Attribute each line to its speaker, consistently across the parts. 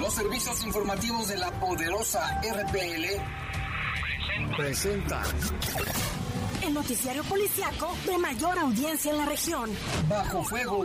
Speaker 1: Los servicios informativos de la poderosa RPL presentan
Speaker 2: el noticiario policiaco de mayor audiencia en la región.
Speaker 1: Bajo fuego.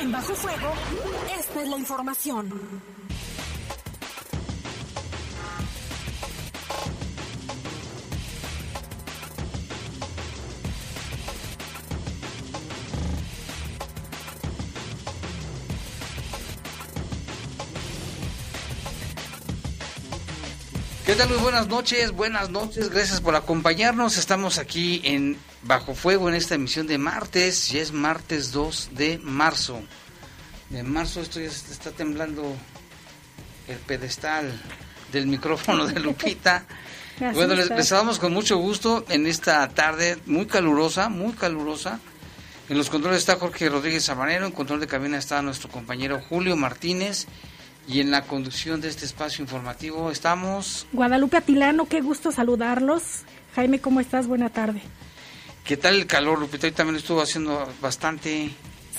Speaker 2: En Bajo Fuego, esta es la información.
Speaker 3: Tal? Muy buenas noches, buenas noches, gracias por acompañarnos. Estamos aquí en Bajo Fuego en esta emisión de martes, ya es martes 2 de marzo. De marzo esto ya está temblando el pedestal del micrófono de Lupita. bueno, les, les con mucho gusto en esta tarde muy calurosa, muy calurosa. En los controles está Jorge Rodríguez Sabanero, en control de cabina está nuestro compañero Julio Martínez y en la conducción de este espacio informativo estamos...
Speaker 4: Guadalupe Atilano, qué gusto saludarlos. Jaime, ¿cómo estás? Buena tarde.
Speaker 3: ¿Qué tal el calor, Lupita? Hoy también estuvo haciendo bastante...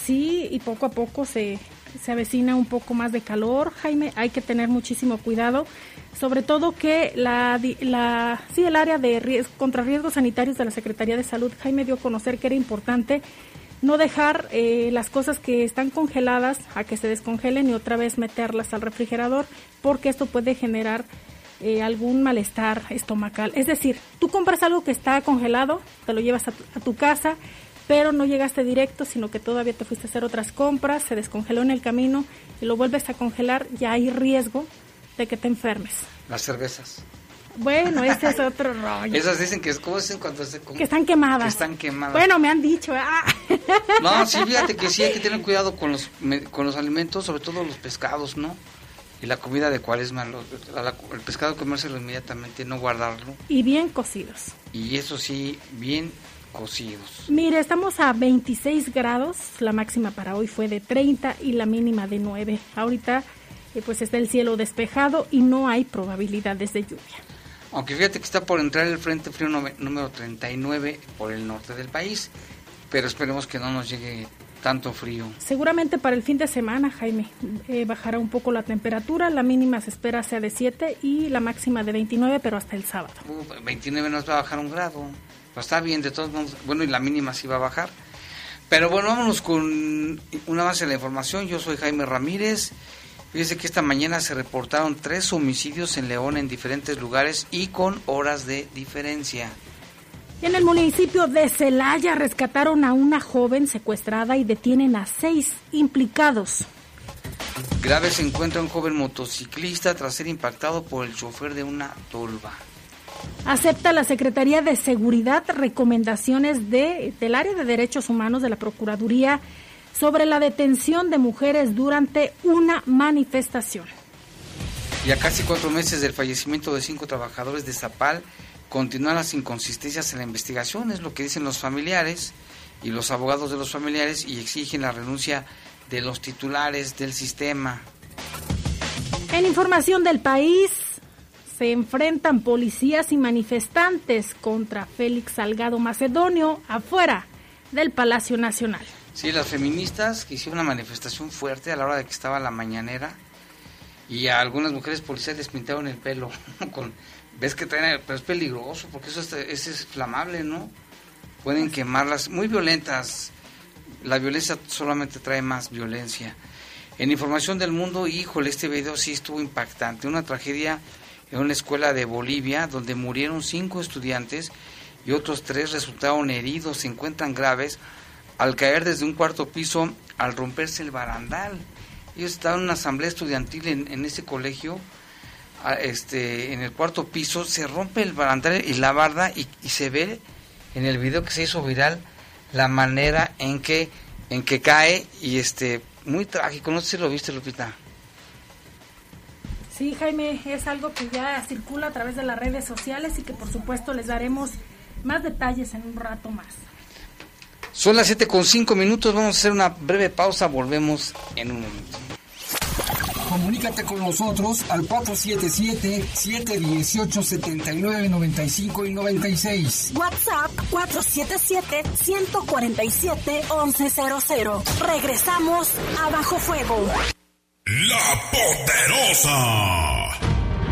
Speaker 4: Sí, y poco a poco se, se avecina un poco más de calor, Jaime. Hay que tener muchísimo cuidado, sobre todo que la, la sí, el área de riesgo, contra riesgos sanitarios de la Secretaría de Salud, Jaime dio a conocer que era importante no dejar eh, las cosas que están congeladas a que se descongelen y otra vez meterlas al refrigerador porque esto puede generar eh, algún malestar estomacal. Es decir, tú compras algo que está congelado, te lo llevas a tu, a tu, casa, pero no llegaste directo, sino que todavía te fuiste a hacer otras compras, se descongeló en el camino y lo vuelves a congelar, ya hay riesgo de que te enfermes.
Speaker 3: Las cervezas.
Speaker 4: Bueno, ese es otro rollo.
Speaker 3: Esas dicen que es como dicen cuando se
Speaker 4: que están quemadas.
Speaker 3: Que están quemadas.
Speaker 4: Bueno, me han dicho. Ah.
Speaker 3: No, sí, fíjate que sí hay que tener cuidado con los con los alimentos, sobre todo los pescados, ¿no? Y la comida de cuaresma, los, la, el pescado comérselo inmediatamente, no guardarlo.
Speaker 4: Y bien cocidos.
Speaker 3: Y eso sí, bien cocidos.
Speaker 4: Mire, estamos a 26 grados, la máxima para hoy fue de 30 y la mínima de 9. Ahorita eh, pues está el cielo despejado y no hay probabilidades de lluvia.
Speaker 3: Aunque fíjate que está por entrar el Frente Frío número 39 por el norte del país, pero esperemos que no nos llegue tanto frío.
Speaker 4: Seguramente para el fin de semana, Jaime, eh, bajará un poco la temperatura, la mínima se espera sea de 7 y la máxima de 29, pero hasta el sábado.
Speaker 3: Uh, 29 nos va a bajar un grado, pues está bien, de todos modos, bueno, y la mínima sí va a bajar. Pero bueno, vámonos con una base de la información, yo soy Jaime Ramírez. Fíjese que esta mañana se reportaron tres homicidios en León en diferentes lugares y con horas de diferencia.
Speaker 4: En el municipio de Celaya rescataron a una joven secuestrada y detienen a seis implicados.
Speaker 3: Grave se encuentra un joven motociclista tras ser impactado por el chofer de una tolva.
Speaker 4: Acepta la Secretaría de Seguridad recomendaciones de, del área de derechos humanos de la Procuraduría sobre la detención de mujeres durante una manifestación.
Speaker 3: Y a casi cuatro meses del fallecimiento de cinco trabajadores de Zapal, continúan las inconsistencias en la investigación, es lo que dicen los familiares y los abogados de los familiares y exigen la renuncia de los titulares del sistema.
Speaker 4: En información del país, se enfrentan policías y manifestantes contra Félix Salgado Macedonio afuera del Palacio Nacional.
Speaker 3: Sí, las feministas que hicieron una manifestación fuerte a la hora de que estaba la mañanera y a algunas mujeres policías les pintaron el pelo con ves que traen pero es peligroso porque eso es, es, es flamable, ¿no? Pueden quemarlas muy violentas. La violencia solamente trae más violencia. En información del mundo, híjole, este video sí estuvo impactante. Una tragedia en una escuela de Bolivia donde murieron cinco estudiantes y otros tres resultaron heridos, se encuentran graves al caer desde un cuarto piso al romperse el barandal. Ellos estaban en una asamblea estudiantil en, ese colegio, a, este, en el cuarto piso, se rompe el barandal y la barda y, y, se ve en el video que se hizo viral la manera en que en que cae y este muy trágico, no sé si lo viste Lupita.
Speaker 4: Sí, Jaime, es algo que ya circula a través de las redes sociales y que por supuesto les daremos más detalles en un rato más.
Speaker 3: Son las 7 con 5 minutos, vamos a hacer una breve pausa, volvemos en un momento.
Speaker 1: Comunícate con nosotros al 477-718-7995 y 96.
Speaker 2: WhatsApp 477-147-1100. Regresamos a Bajo Fuego.
Speaker 5: La Poderosa.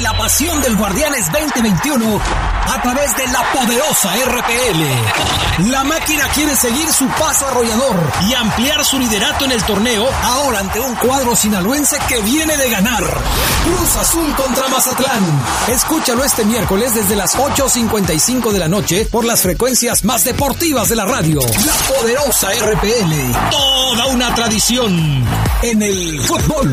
Speaker 6: La pasión del Guardianes 2021 a través de la poderosa RPL. La máquina quiere seguir su paso arrollador y ampliar su liderato en el torneo ahora ante un cuadro sinaloense que viene de ganar. Cruz Azul contra Mazatlán. Escúchalo este miércoles desde las 8.55 de la noche por las frecuencias más deportivas de la radio. La poderosa RPL. Toda una tradición en el fútbol.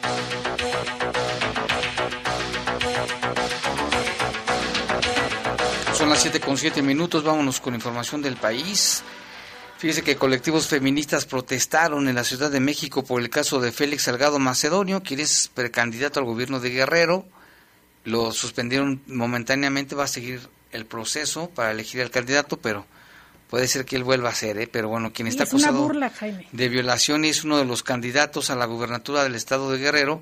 Speaker 3: Las 7 con 7 minutos, vámonos con información del país. Fíjese que colectivos feministas protestaron en la Ciudad de México por el caso de Félix Salgado Macedonio, quien es precandidato al gobierno de Guerrero. Lo suspendieron momentáneamente, va a seguir el proceso para elegir al candidato, pero puede ser que él vuelva a ser, ¿eh? pero bueno, quien está acusado de violación es uno de los candidatos a la gubernatura del estado de Guerrero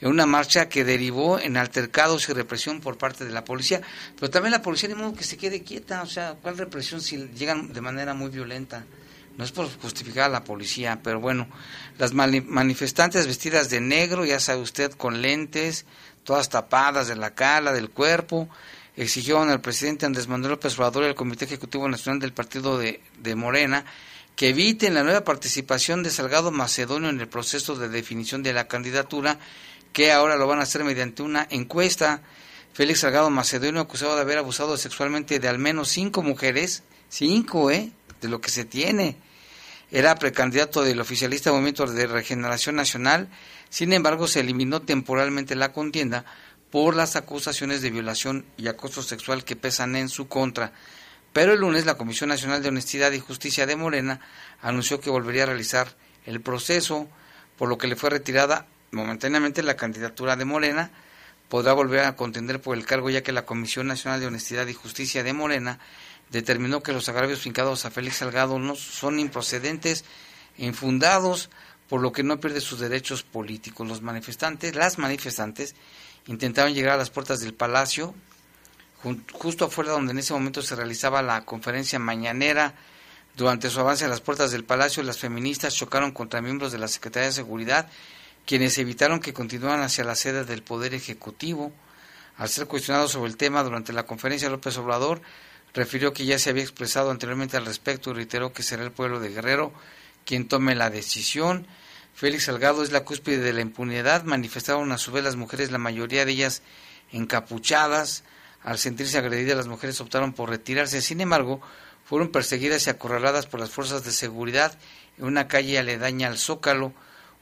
Speaker 3: en una marcha que derivó en altercados y represión por parte de la policía. Pero también la policía, de modo que se quede quieta, o sea, ¿cuál represión si llegan de manera muy violenta? No es por justificar a la policía, pero bueno, las manifestantes vestidas de negro, ya sabe usted, con lentes, todas tapadas de la cara, del cuerpo, exigieron al presidente Andrés Manuel López y al Comité Ejecutivo Nacional del Partido de, de Morena que eviten la nueva participación de Salgado Macedonio en el proceso de definición de la candidatura que ahora lo van a hacer mediante una encuesta. Félix Salgado Macedonio acusado de haber abusado sexualmente de al menos cinco mujeres, cinco, ¿eh? De lo que se tiene. Era precandidato del oficialista Movimiento de Regeneración Nacional, sin embargo se eliminó temporalmente la contienda por las acusaciones de violación y acoso sexual que pesan en su contra. Pero el lunes la Comisión Nacional de Honestidad y Justicia de Morena anunció que volvería a realizar el proceso, por lo que le fue retirada momentáneamente la candidatura de Morena, podrá volver a contender por el cargo ya que la Comisión Nacional de Honestidad y Justicia de Morena determinó que los agravios fincados a Félix Salgado no son improcedentes e infundados, por lo que no pierde sus derechos políticos. Los manifestantes, las manifestantes, intentaron llegar a las puertas del palacio, justo afuera donde en ese momento se realizaba la conferencia mañanera. Durante su avance a las puertas del palacio, las feministas chocaron contra miembros de la Secretaría de Seguridad quienes evitaron que continuaran hacia la sede del Poder Ejecutivo. Al ser cuestionado sobre el tema durante la conferencia, López Obrador refirió que ya se había expresado anteriormente al respecto y reiteró que será el pueblo de Guerrero quien tome la decisión. Félix Salgado es la cúspide de la impunidad. Manifestaron a su vez las mujeres, la mayoría de ellas encapuchadas. Al sentirse agredidas, las mujeres optaron por retirarse. Sin embargo, fueron perseguidas y acorraladas por las fuerzas de seguridad en una calle aledaña al Zócalo.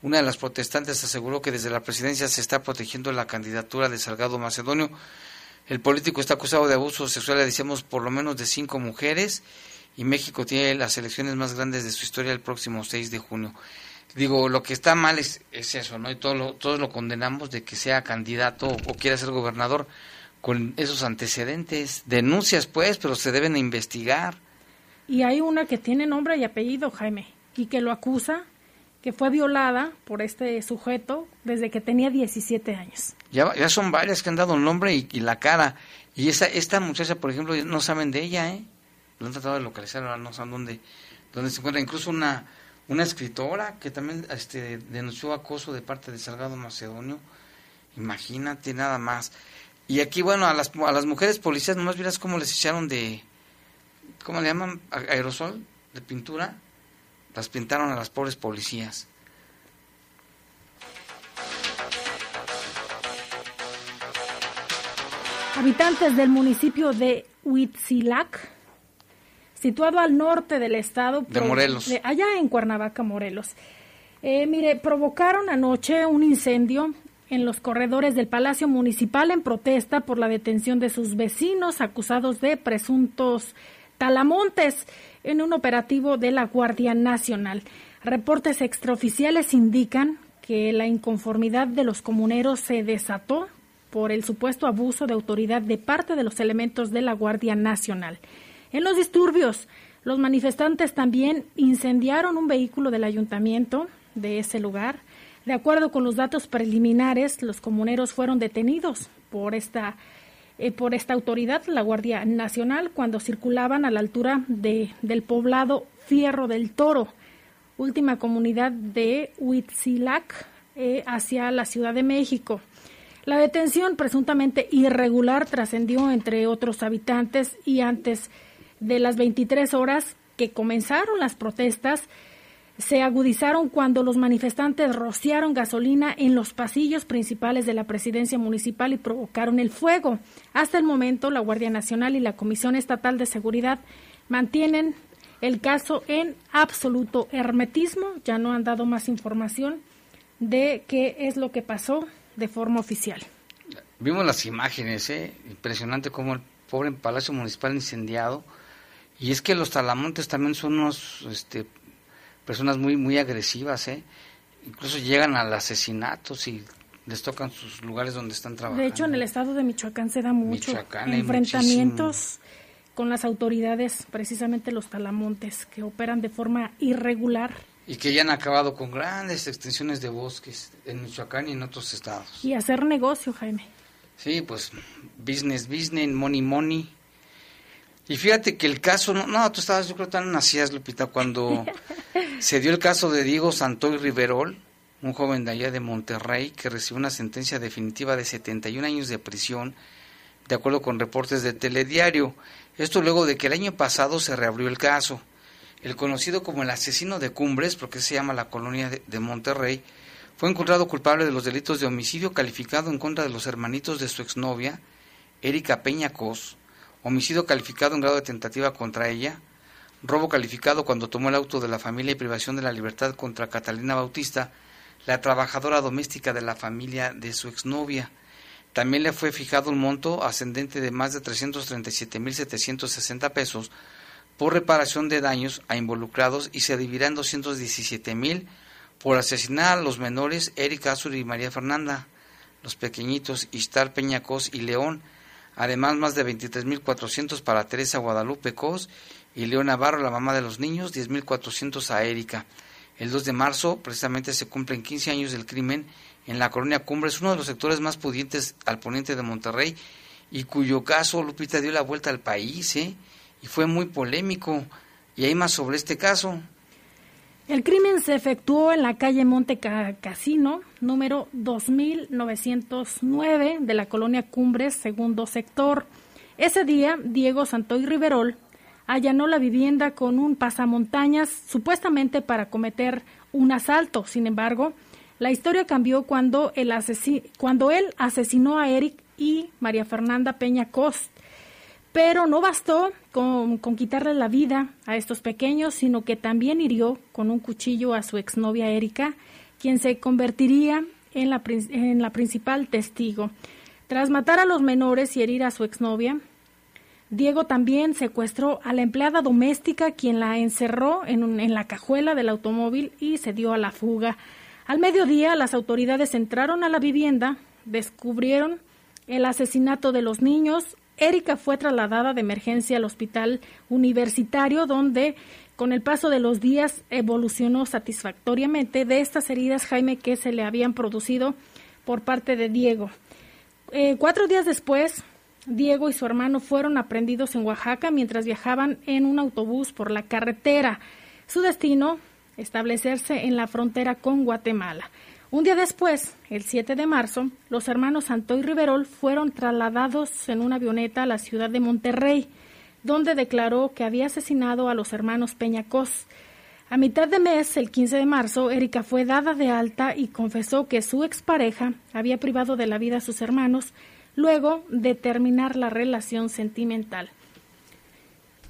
Speaker 3: Una de las protestantes aseguró que desde la presidencia se está protegiendo la candidatura de Salgado Macedonio. El político está acusado de abuso sexual, decíamos, por lo menos de cinco mujeres y México tiene las elecciones más grandes de su historia el próximo 6 de junio. Digo, lo que está mal es, eso, ¿no? Y todo lo, todos lo condenamos de que sea candidato o, o quiera ser gobernador con esos antecedentes. Denuncias, pues, pero se deben investigar.
Speaker 4: Y hay una que tiene nombre y apellido, Jaime, y que lo acusa que fue violada por este sujeto desde que tenía 17 años.
Speaker 3: Ya, ya son varias que han dado el nombre y, la cara. Y esa, esta muchacha, por ejemplo, no saben de ella, ¿eh? Lo han tratado de localizar, ahora no saben dónde, dónde se encuentra. Incluso una, una escritora que también este, denunció acoso de parte de Salgado Macedonio. Imagínate nada más. Y aquí, bueno, a las, a las mujeres policías, nomás miras cómo les echaron de, ¿cómo le llaman? Aerosol, de pintura. Las pintaron a las pobres policías.
Speaker 4: Habitantes del municipio de Huitzilac, situado al norte del estado.
Speaker 3: De Morelos.
Speaker 4: de- allá en Cuernavaca, Morelos. Eh, mire, provocaron anoche un incendio en los corredores del Palacio Municipal en protesta por la detención de sus vecinos acusados de presuntos talamontes en un operativo de la Guardia Nacional. Reportes extraoficiales indican que la inconformidad de los comuneros se desató por el supuesto abuso de autoridad de parte de los elementos de la Guardia Nacional. En los disturbios, los manifestantes también incendiaron un vehículo del ayuntamiento de ese lugar. De acuerdo con los datos preliminares, los comuneros fueron detenidos por esta eh, por esta autoridad, la Guardia Nacional, cuando circulaban a la altura de, del poblado Fierro del Toro, última comunidad de Huitzilac, eh, hacia la Ciudad de México. La detención presuntamente irregular trascendió entre otros habitantes y antes de las 23 horas que comenzaron las protestas, se agudizaron cuando los manifestantes rociaron gasolina en los pasillos principales de la presidencia municipal y provocaron el fuego. Hasta el momento, la Guardia Nacional y la Comisión Estatal de Seguridad mantienen el caso en absoluto hermetismo. Ya no han dado más información de qué es lo que pasó de forma oficial.
Speaker 3: Vimos las imágenes, ¿eh? impresionante como el pobre Palacio Municipal incendiado. Y es que los talamontes también son unos, este, personas muy, muy agresivas, ¿eh? Incluso llegan al asesinato si les tocan sus lugares donde están trabajando.
Speaker 4: De hecho, en el estado de Michoacán se da mucho
Speaker 3: Michoacán
Speaker 4: enfrentamientos con las autoridades, precisamente los talamontes, que operan de forma irregular
Speaker 3: Y que ya han acabado con grandes extensiones de bosques en Michoacán y en otros estados.
Speaker 4: y hacer negocio, Jaime.
Speaker 3: Sí, pues business, business, money, money. Y fíjate que el caso, no, no tú estabas, yo creo tan nacías, Lupita, cuando se dio el caso de Diego Santoy Riverol, un joven de allá de Monterrey que recibió una sentencia definitiva de 71 años de prisión, de acuerdo con reportes de Telediario. Esto luego de que el año pasado se reabrió el caso. El conocido como el asesino de Cumbres, porque se llama la colonia de, de Monterrey, fue encontrado culpable de los delitos de homicidio calificado en contra de los hermanitos de su exnovia, Erika Peña Cos, homicidio calificado en grado de tentativa contra ella, robo calificado cuando tomó el auto de la familia y privación de la libertad contra Catalina Bautista, la trabajadora doméstica de la familia de su exnovia. También le fue fijado un monto ascendente de más de 337.760 pesos por reparación de daños a involucrados y se dividirá en 217.000 por asesinar a los menores Erika Azuri y María Fernanda, los pequeñitos Ishtar Peña Cos y León, además más de 23.400 para Teresa Guadalupe Cos y León Navarro, la mamá de los niños, 10.400 a Erika. El 2 de marzo precisamente se cumplen 15 años del crimen en la colonia Cumbres, uno de los sectores más pudientes al poniente de Monterrey y cuyo caso Lupita dio la vuelta al país, ¿eh? y fue muy polémico. Y hay más sobre este caso.
Speaker 4: El crimen se efectuó en la calle Monte Ca- Casino, número 2909 de la colonia Cumbres, segundo sector. Ese día, Diego Santoy Riverol allanó la vivienda con un pasamontañas, supuestamente para cometer un asalto. Sin embargo, la historia cambió cuando, el cuando él asesinó a Eric y María Fernanda Peña Cost. Pero no bastó con, con quitarle la vida a estos pequeños, sino que también hirió con un cuchillo a su exnovia Erika, quien se convertiría en la, en la principal testigo. Tras matar a los menores y herir a su exnovia, Diego también secuestró a la empleada doméstica, quien la encerró en la cajuela del automóvil y se dio a la fuga. Al mediodía, las autoridades entraron a la vivienda, descubrieron el asesinato de los niños. Erika fue trasladada de emergencia al hospital universitario, donde con el paso de los días evolucionó satisfactoriamente de estas heridas, Jaime, que se le habían producido por parte de Diego. Eh, cuatro días después, Diego y su hermano fueron aprendidos en Oaxaca mientras viajaban en un autobús por la carretera. Su destino, establecerse en la frontera con Guatemala. Un día después, el 7 de marzo, los hermanos Santo y Riverol fueron trasladados en una avioneta a la ciudad de Monterrey, donde declaró que había asesinado a los hermanos Peñacos. A mitad de mes, el 15 de marzo, Erika fue dada de alta y confesó que su expareja había privado de la vida a sus hermanos luego de terminar la relación sentimental.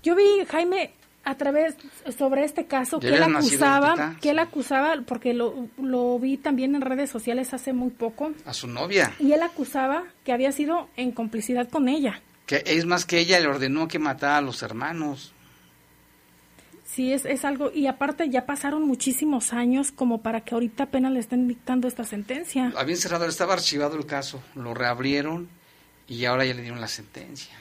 Speaker 4: Yo vi, Jaime, a través sobre este caso que él acusaba, que él acusaba, porque lo, lo vi también en redes sociales hace muy poco.
Speaker 3: A su novia.
Speaker 4: Y él acusaba que había sido en complicidad con ella.
Speaker 3: Que es más que ella le ordenó que matara a los hermanos.
Speaker 4: Sí, es, es algo, y aparte ya pasaron muchísimos años como para que ahorita apenas le estén dictando esta sentencia.
Speaker 3: Habían cerrado, estaba archivado el caso, lo reabrieron y ahora ya le dieron la sentencia.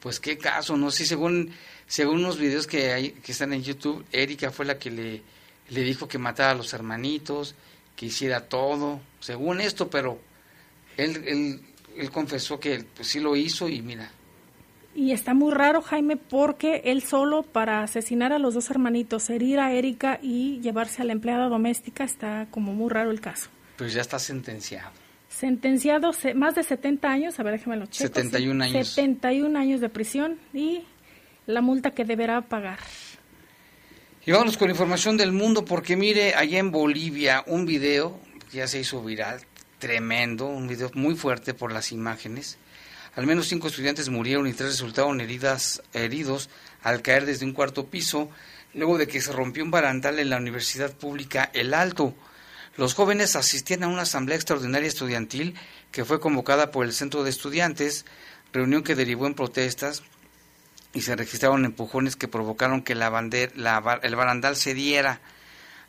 Speaker 3: Pues qué caso, ¿no? Sí, según, según unos videos que, hay, que están en YouTube, Erika fue la que le, le dijo que matara a los hermanitos, que hiciera todo, según esto, pero él, él, él confesó que pues, sí lo hizo y mira,
Speaker 4: y está muy raro, Jaime, porque él solo para asesinar a los dos hermanitos, herir a Erika y llevarse a la empleada doméstica, está como muy raro el caso.
Speaker 3: Pues ya está sentenciado.
Speaker 4: Sentenciado más de 70 años, a ver, déjame lo checo.
Speaker 3: 71 años.
Speaker 4: 71 años de prisión y la multa que deberá pagar.
Speaker 3: Y vámonos con información del mundo, porque mire, allá en Bolivia, un video que ya se hizo viral, tremendo, un video muy fuerte por las imágenes al menos cinco estudiantes murieron y tres resultaron heridas, heridos al caer desde un cuarto piso, luego de que se rompió un barandal en la Universidad Pública El Alto. Los jóvenes asistían a una asamblea extraordinaria estudiantil que fue convocada por el Centro de Estudiantes, reunión que derivó en protestas y se registraron empujones que provocaron que la el barandal cediera.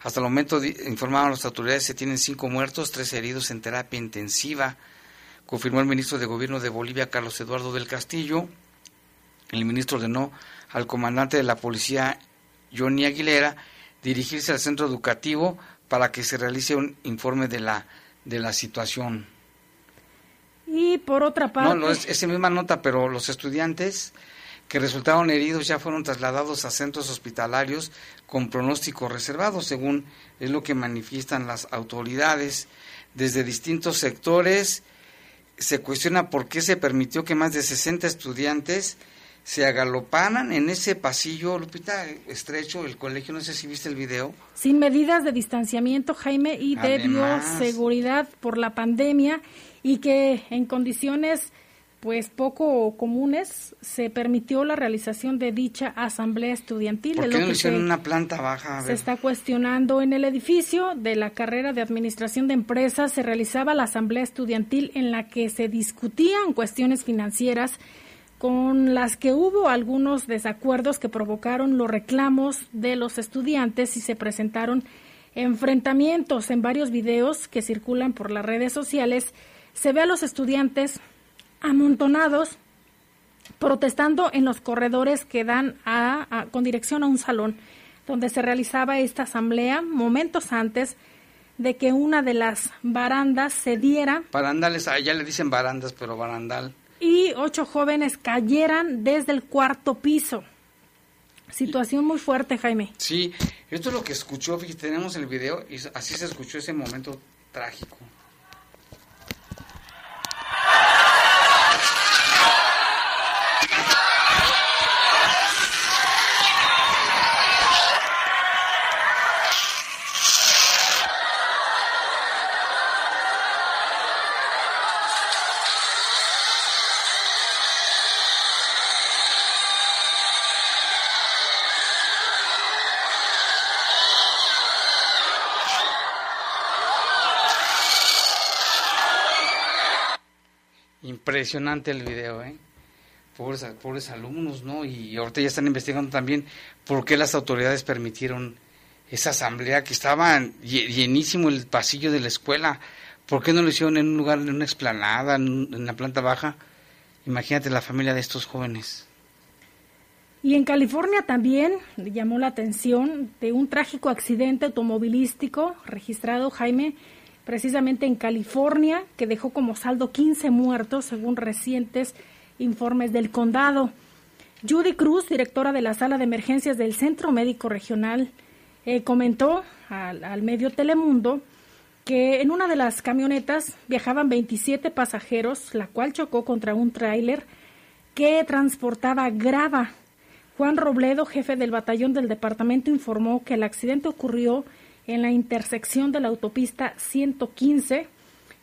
Speaker 3: Hasta el momento, informaron las autoridades, se tienen cinco muertos, tres heridos en terapia intensiva confirmó el ministro de Gobierno de Bolivia, Carlos Eduardo del Castillo. El ministro ordenó al comandante de la policía, Johnny Aguilera, dirigirse al centro educativo para que se realice un informe de la, de la situación.
Speaker 4: Y por otra parte...
Speaker 3: No, no es esa misma nota, pero los estudiantes que resultaron heridos ya fueron trasladados a centros hospitalarios con pronóstico reservado, según es lo que manifiestan las autoridades. Desde distintos sectores se cuestiona por qué se permitió que más de 60 estudiantes se agaloparan en ese pasillo, Lupita, estrecho, el colegio, no sé si viste el video.
Speaker 4: Sin medidas de distanciamiento, Jaime, y de bioseguridad por la pandemia, y que en condiciones pues poco comunes, se permitió la realización de dicha asamblea estudiantil.
Speaker 3: ¿Por qué no lo hicieron en una planta baja?
Speaker 4: Se está cuestionando en el edificio de la carrera de Administración de Empresas, se realizaba la asamblea estudiantil en la que se discutían cuestiones financieras con las que hubo algunos desacuerdos que provocaron los reclamos de los estudiantes y se presentaron enfrentamientos en varios videos que circulan por las redes sociales. Se ve a los estudiantes amontonados protestando en los corredores que dan a, con dirección a un salón donde se realizaba esta asamblea momentos antes de que una de las barandas se diera.
Speaker 3: Barandales, allá le dicen barandas, pero barandal.
Speaker 4: Y ocho jóvenes cayeran desde el cuarto piso. Situación muy fuerte, Jaime.
Speaker 3: Sí, esto es lo que escuchó, tenemos el video y así se escuchó ese momento trágico. Impresionante el video, ¿eh? Pobres, pobres alumnos, ¿no? Y ahorita ya están investigando también por qué las autoridades permitieron esa asamblea que estaba llenísimo el pasillo de la escuela. ¿Por qué no lo hicieron en un lugar, en una explanada, en, la planta baja? Imagínate la familia de estos jóvenes.
Speaker 4: Y en California también llamó la atención de un trágico accidente automovilístico registrado, Jaime, precisamente en California, que dejó como saldo 15 muertos, según recientes informes del condado. Judy Cruz, directora de la sala de emergencias del Centro Médico Regional, eh, comentó al, al medio Telemundo que en una de las camionetas viajaban 27 pasajeros, la cual chocó contra un tráiler que transportaba grava Juan Robledo, jefe del batallón del departamento, informó que el accidente ocurrió en la intersección de la autopista 115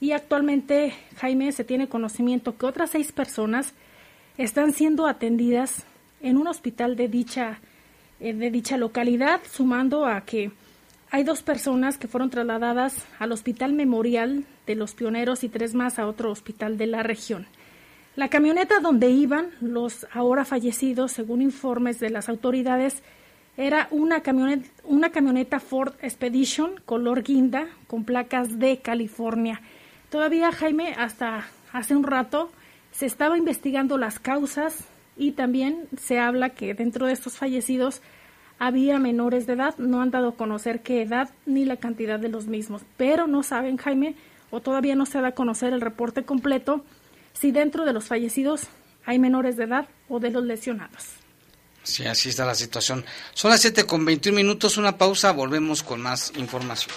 Speaker 4: y actualmente, Jaime, se tiene conocimiento que otras seis personas están siendo atendidas en un hospital de dicha, eh, de dicha localidad, sumando a que hay dos personas que fueron trasladadas al Hospital Memorial de los Pioneros y tres más a otro hospital de la región. La camioneta donde iban los ahora fallecidos, según informes de las autoridades, era una camioneta, una camioneta Ford Expedition color guinda con placas de California. Todavía, Jaime, hasta hace un rato se estaba investigando las causas y también se habla que dentro de estos fallecidos había menores de edad. No han dado a conocer qué edad ni la cantidad de los mismos, pero no saben, Jaime, o todavía no se da a conocer el reporte completo si dentro de los fallecidos hay menores de edad o de los lesionados.
Speaker 3: Sí, así está la situación. Son las 7 con 21 minutos, una pausa, volvemos con más información.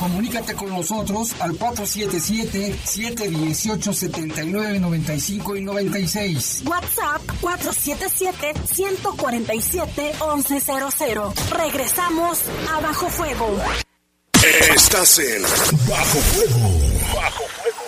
Speaker 1: Comunícate con nosotros al 477-718-7995 y 96.
Speaker 2: WhatsApp 477-147-1100. Regresamos a Bajo Fuego.
Speaker 5: Estás en Bajo Fuego. Bajo Fuego.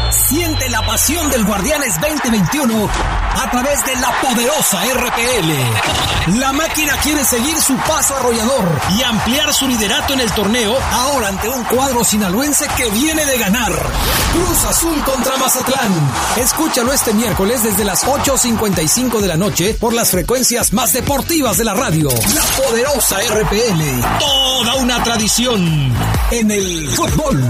Speaker 6: Siente la pasión del Guardianes 2021 a través de la poderosa RPL. La máquina quiere seguir su paso arrollador y ampliar su liderato en el torneo ahora ante un cuadro sinaloense que viene de ganar. Cruz Azul contra Mazatlán. Escúchalo este miércoles desde las 8.55 de la noche por las frecuencias más deportivas de la radio. La poderosa RPL. Toda una tradición en el fútbol.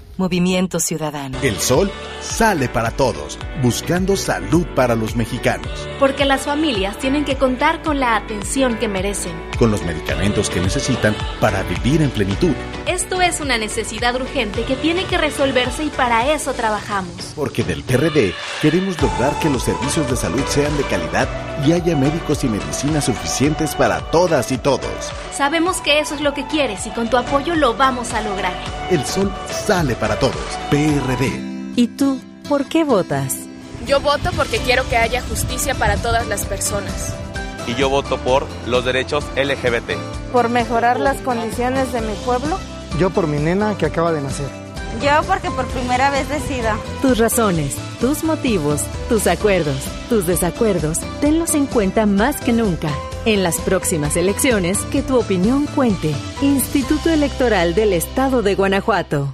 Speaker 7: Movimiento Ciudadano.
Speaker 8: El sol sale para todos, buscando salud para los mexicanos.
Speaker 9: Porque las familias tienen que contar con la atención que merecen.
Speaker 8: Con los medicamentos que necesitan para vivir en plenitud.
Speaker 9: Esto es una necesidad urgente que tiene que resolverse y para eso trabajamos.
Speaker 8: Porque del PRD queremos lograr que los servicios de salud sean de calidad y haya médicos y medicinas suficientes para todas y todos.
Speaker 9: Sabemos que eso es lo que quieres y con tu apoyo lo vamos a lograr.
Speaker 8: El sol sale para todos. PRD.
Speaker 7: ¿Y tú, por qué votas?
Speaker 10: Yo voto porque quiero que haya justicia para todas las personas.
Speaker 11: Y yo voto por los derechos LGBT.
Speaker 12: Por mejorar las condiciones de mi pueblo.
Speaker 13: Yo por mi nena que acaba de nacer.
Speaker 12: Yo porque por primera vez decida.
Speaker 7: Tus razones, tus motivos, tus acuerdos, tus desacuerdos, tenlos en cuenta más que nunca. En las próximas elecciones, que tu opinión cuente. Instituto Electoral del Estado de Guanajuato.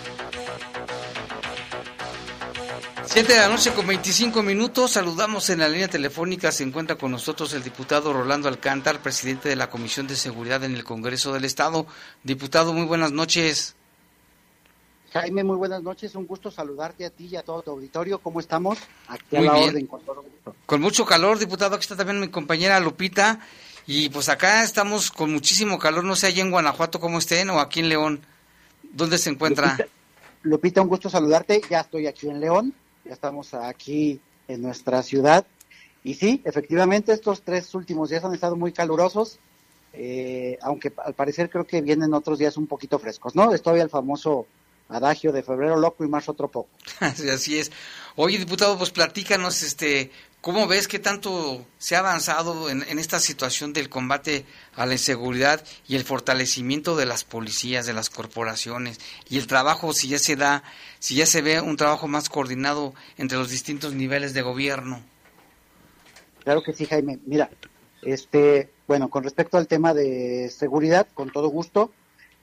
Speaker 3: Siete de la noche con 25 minutos. Saludamos en la línea telefónica. Se encuentra con nosotros el diputado Rolando Alcántar, presidente de la Comisión de Seguridad en el Congreso del Estado. Diputado, muy buenas noches.
Speaker 14: Jaime, muy buenas noches. Un gusto saludarte a ti y a todo tu auditorio. ¿Cómo estamos? Aquí
Speaker 3: Muy
Speaker 14: a la
Speaker 3: bien.
Speaker 14: orden, con todo gusto.
Speaker 3: Con mucho calor, diputado. Aquí está también mi compañera Lupita. Y pues acá estamos con muchísimo calor. No sé allá en Guanajuato cómo estén o aquí en León. ¿Dónde se encuentra?
Speaker 14: Lupita, Lupita, un gusto saludarte. Ya estoy aquí en León. Ya estamos aquí en nuestra ciudad. Y sí, efectivamente, estos tres últimos días han estado muy calurosos. eh, aunque al parecer creo que vienen otros días un poquito frescos, ¿no? Es todavía el famoso adagio de febrero loco y marzo otro poco.
Speaker 3: Así, es. Oye, diputado, pues platícanos, este, ¿cómo ves que tanto se ha avanzado en, en esta situación del combate a la inseguridad y el fortalecimiento de las policías, de las corporaciones y el trabajo, si ya se da, si ya se ve un trabajo más coordinado entre los distintos niveles de gobierno?
Speaker 14: Claro que sí, Jaime. Mira, este, bueno, con respecto al tema de seguridad, con todo gusto.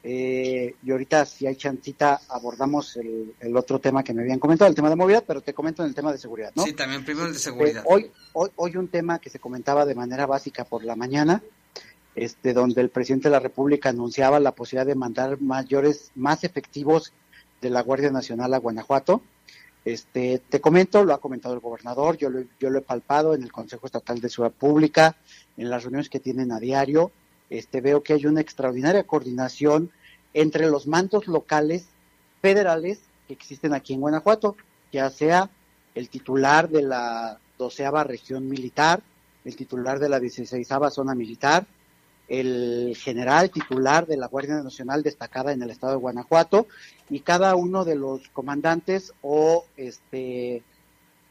Speaker 14: Eh, y ahorita, si hay chancita, abordamos el, el otro tema que me habían comentado, el tema de movilidad, pero te comento en el tema de seguridad, ¿no?
Speaker 3: Sí, también primero el de seguridad.
Speaker 14: Eh, hoy, hoy, hoy un tema que se comentaba de manera básica por la mañana, este, donde el presidente de la República anunciaba la posibilidad de mandar mayores, más efectivos de la Guardia Nacional a Guanajuato. Este, te comento, lo ha comentado el gobernador, yo lo, yo lo he palpado en el Consejo Estatal de Seguridad Pública, en las reuniones que tienen a diario. Este, veo que hay una extraordinaria coordinación entre los mandos locales federales que existen aquí en Guanajuato, ya sea el titular de la doceava región militar, el titular de la dieciséisava zona militar, el general titular de la Guardia Nacional destacada en el estado de Guanajuato y cada uno de los comandantes o este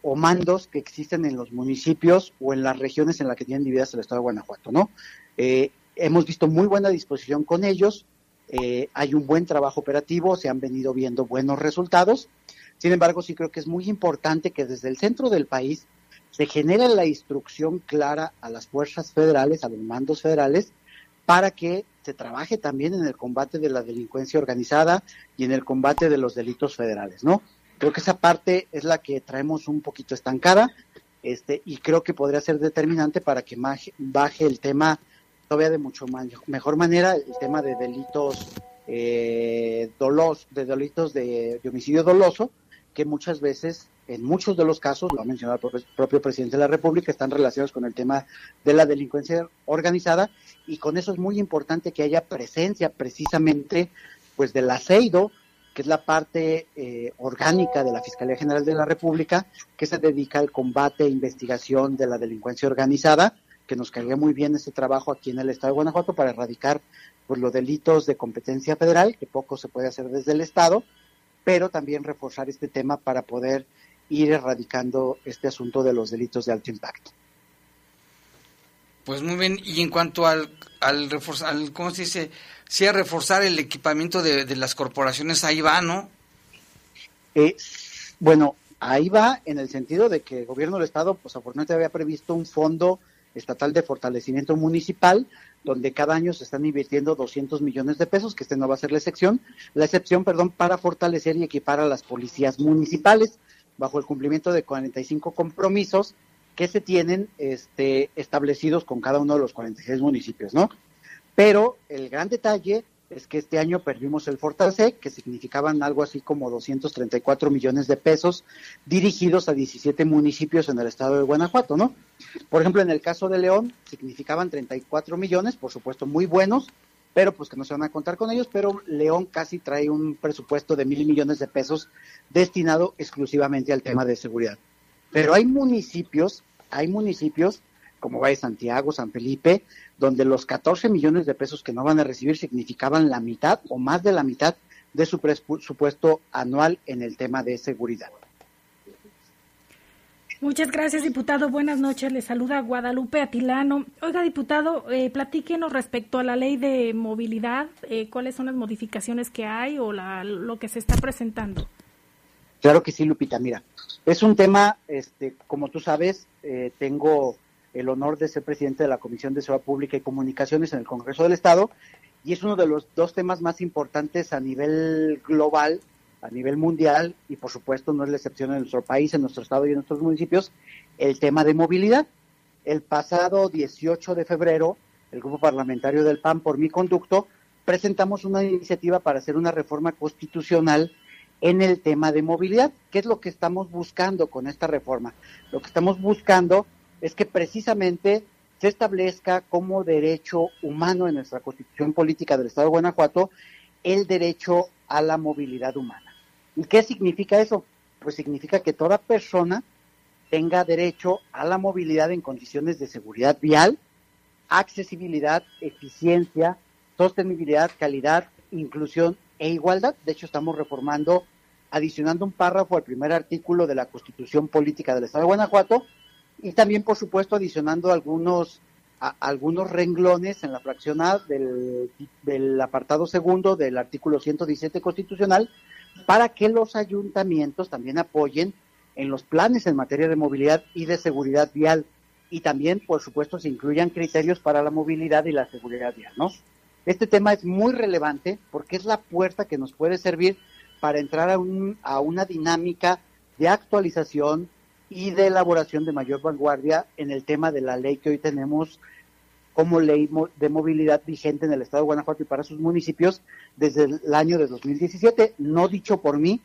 Speaker 14: o mandos que existen en los municipios o en las regiones en las que tienen divididas el estado de Guanajuato, ¿no? Eh, hemos visto muy buena disposición con ellos, eh, hay un buen trabajo operativo, se han venido viendo buenos resultados. Sin embargo, sí creo que es muy importante que desde el centro del país se genere la instrucción clara a las fuerzas federales, a los mandos federales, para que se trabaje también en el combate de la delincuencia organizada y en el combate de los delitos federales, ¿no? Creo que esa parte es la que traemos un poquito estancada, este, y creo que podría ser determinante para que baje, el tema todavía de mucho mejor manera el tema de delitos eh, dolos, de delitos de, homicidio doloso, que muchas veces, en muchos de los casos, lo ha mencionado el propio, propio presidente de la República, están relacionados con el tema de la delincuencia organizada, y con eso es muy importante que haya presencia precisamente pues del aceido, que es la parte eh, orgánica de la Fiscalía General de la República, que se dedica al combate e investigación de la delincuencia organizada, que nos caería muy bien ese trabajo aquí en el estado de Guanajuato para erradicar pues los delitos de competencia federal, que poco se puede hacer desde el estado, pero también reforzar este tema para poder ir erradicando este asunto de los delitos de alto impacto.
Speaker 3: Pues muy bien, y en cuanto al, al reforzar, al, ¿cómo se dice? Sí, a reforzar el equipamiento de, de las corporaciones, ahí va, ¿no?
Speaker 14: Eh, bueno, ahí va en el sentido de que el gobierno del estado, pues afortunadamente había previsto un fondo estatal de fortalecimiento municipal, donde cada año se están invirtiendo 200 millones de pesos, que este no va a ser la excepción, la excepción, perdón, para fortalecer y equipar a las policías municipales, bajo el cumplimiento de 45 compromisos que se tienen este, establecidos con cada uno de los 46 municipios, ¿no? Pero el gran detalle es que este año perdimos el Fortasec, que significaban algo así como 234 millones de pesos dirigidos a 17 municipios en el estado de Guanajuato, ¿no? Por ejemplo, en el caso de León, significaban 34 millones, por supuesto muy buenos, pero pues que no se van a contar con ellos, pero León casi trae un presupuesto de mil millones de pesos destinado exclusivamente al tema de seguridad. Pero hay municipios, hay municipios como Valle Santiago, San Felipe, donde los 14 millones de pesos que no van a recibir significaban la mitad o más de la mitad de su presupuesto anual en el tema de seguridad.
Speaker 15: Muchas gracias, diputado. Buenas noches. Le saluda Guadalupe Atilano. Oiga, diputado, eh, platíquenos respecto a la ley de movilidad, eh, cuáles son las modificaciones que hay o la, lo que se está presentando.
Speaker 14: Claro que sí, Lupita. Mira, es un tema, este, como tú sabes, eh, tengo el honor de ser presidente de la Comisión de Seguridad Pública y Comunicaciones en el Congreso del Estado y es uno de los dos temas más importantes a nivel global a nivel mundial y por supuesto no es la excepción en nuestro país, en nuestro estado y en nuestros municipios, el tema de movilidad. El pasado 18 de febrero, el grupo parlamentario del PAN, por mi conducto, presentamos una iniciativa para hacer una reforma constitucional en el tema de movilidad. ¿Qué es lo que estamos buscando con esta reforma? Lo que estamos buscando es que precisamente se establezca como derecho humano en nuestra constitución política del Estado de Guanajuato el derecho a la movilidad humana. ¿Y qué significa eso? Pues significa que toda persona tenga derecho a la movilidad en condiciones de seguridad vial, accesibilidad, eficiencia, sostenibilidad, calidad, inclusión e igualdad. De hecho, estamos reformando, adicionando un párrafo al primer artículo de la Constitución Política del Estado de Guanajuato y también, por supuesto, adicionando algunos algunos renglones en la fracción A del, del apartado segundo del artículo 117 constitucional para que los ayuntamientos también apoyen en los planes en materia de movilidad y de seguridad vial y también, por supuesto, se incluyan criterios para la movilidad y la seguridad vial, ¿no? Este tema es muy relevante porque es la puerta que nos puede servir para entrar a, un, a una dinámica de actualización y de elaboración de mayor vanguardia en el tema de la ley que hoy tenemos como ley de movilidad vigente en el estado de Guanajuato y para sus municipios desde el año de 2017, no dicho por mí,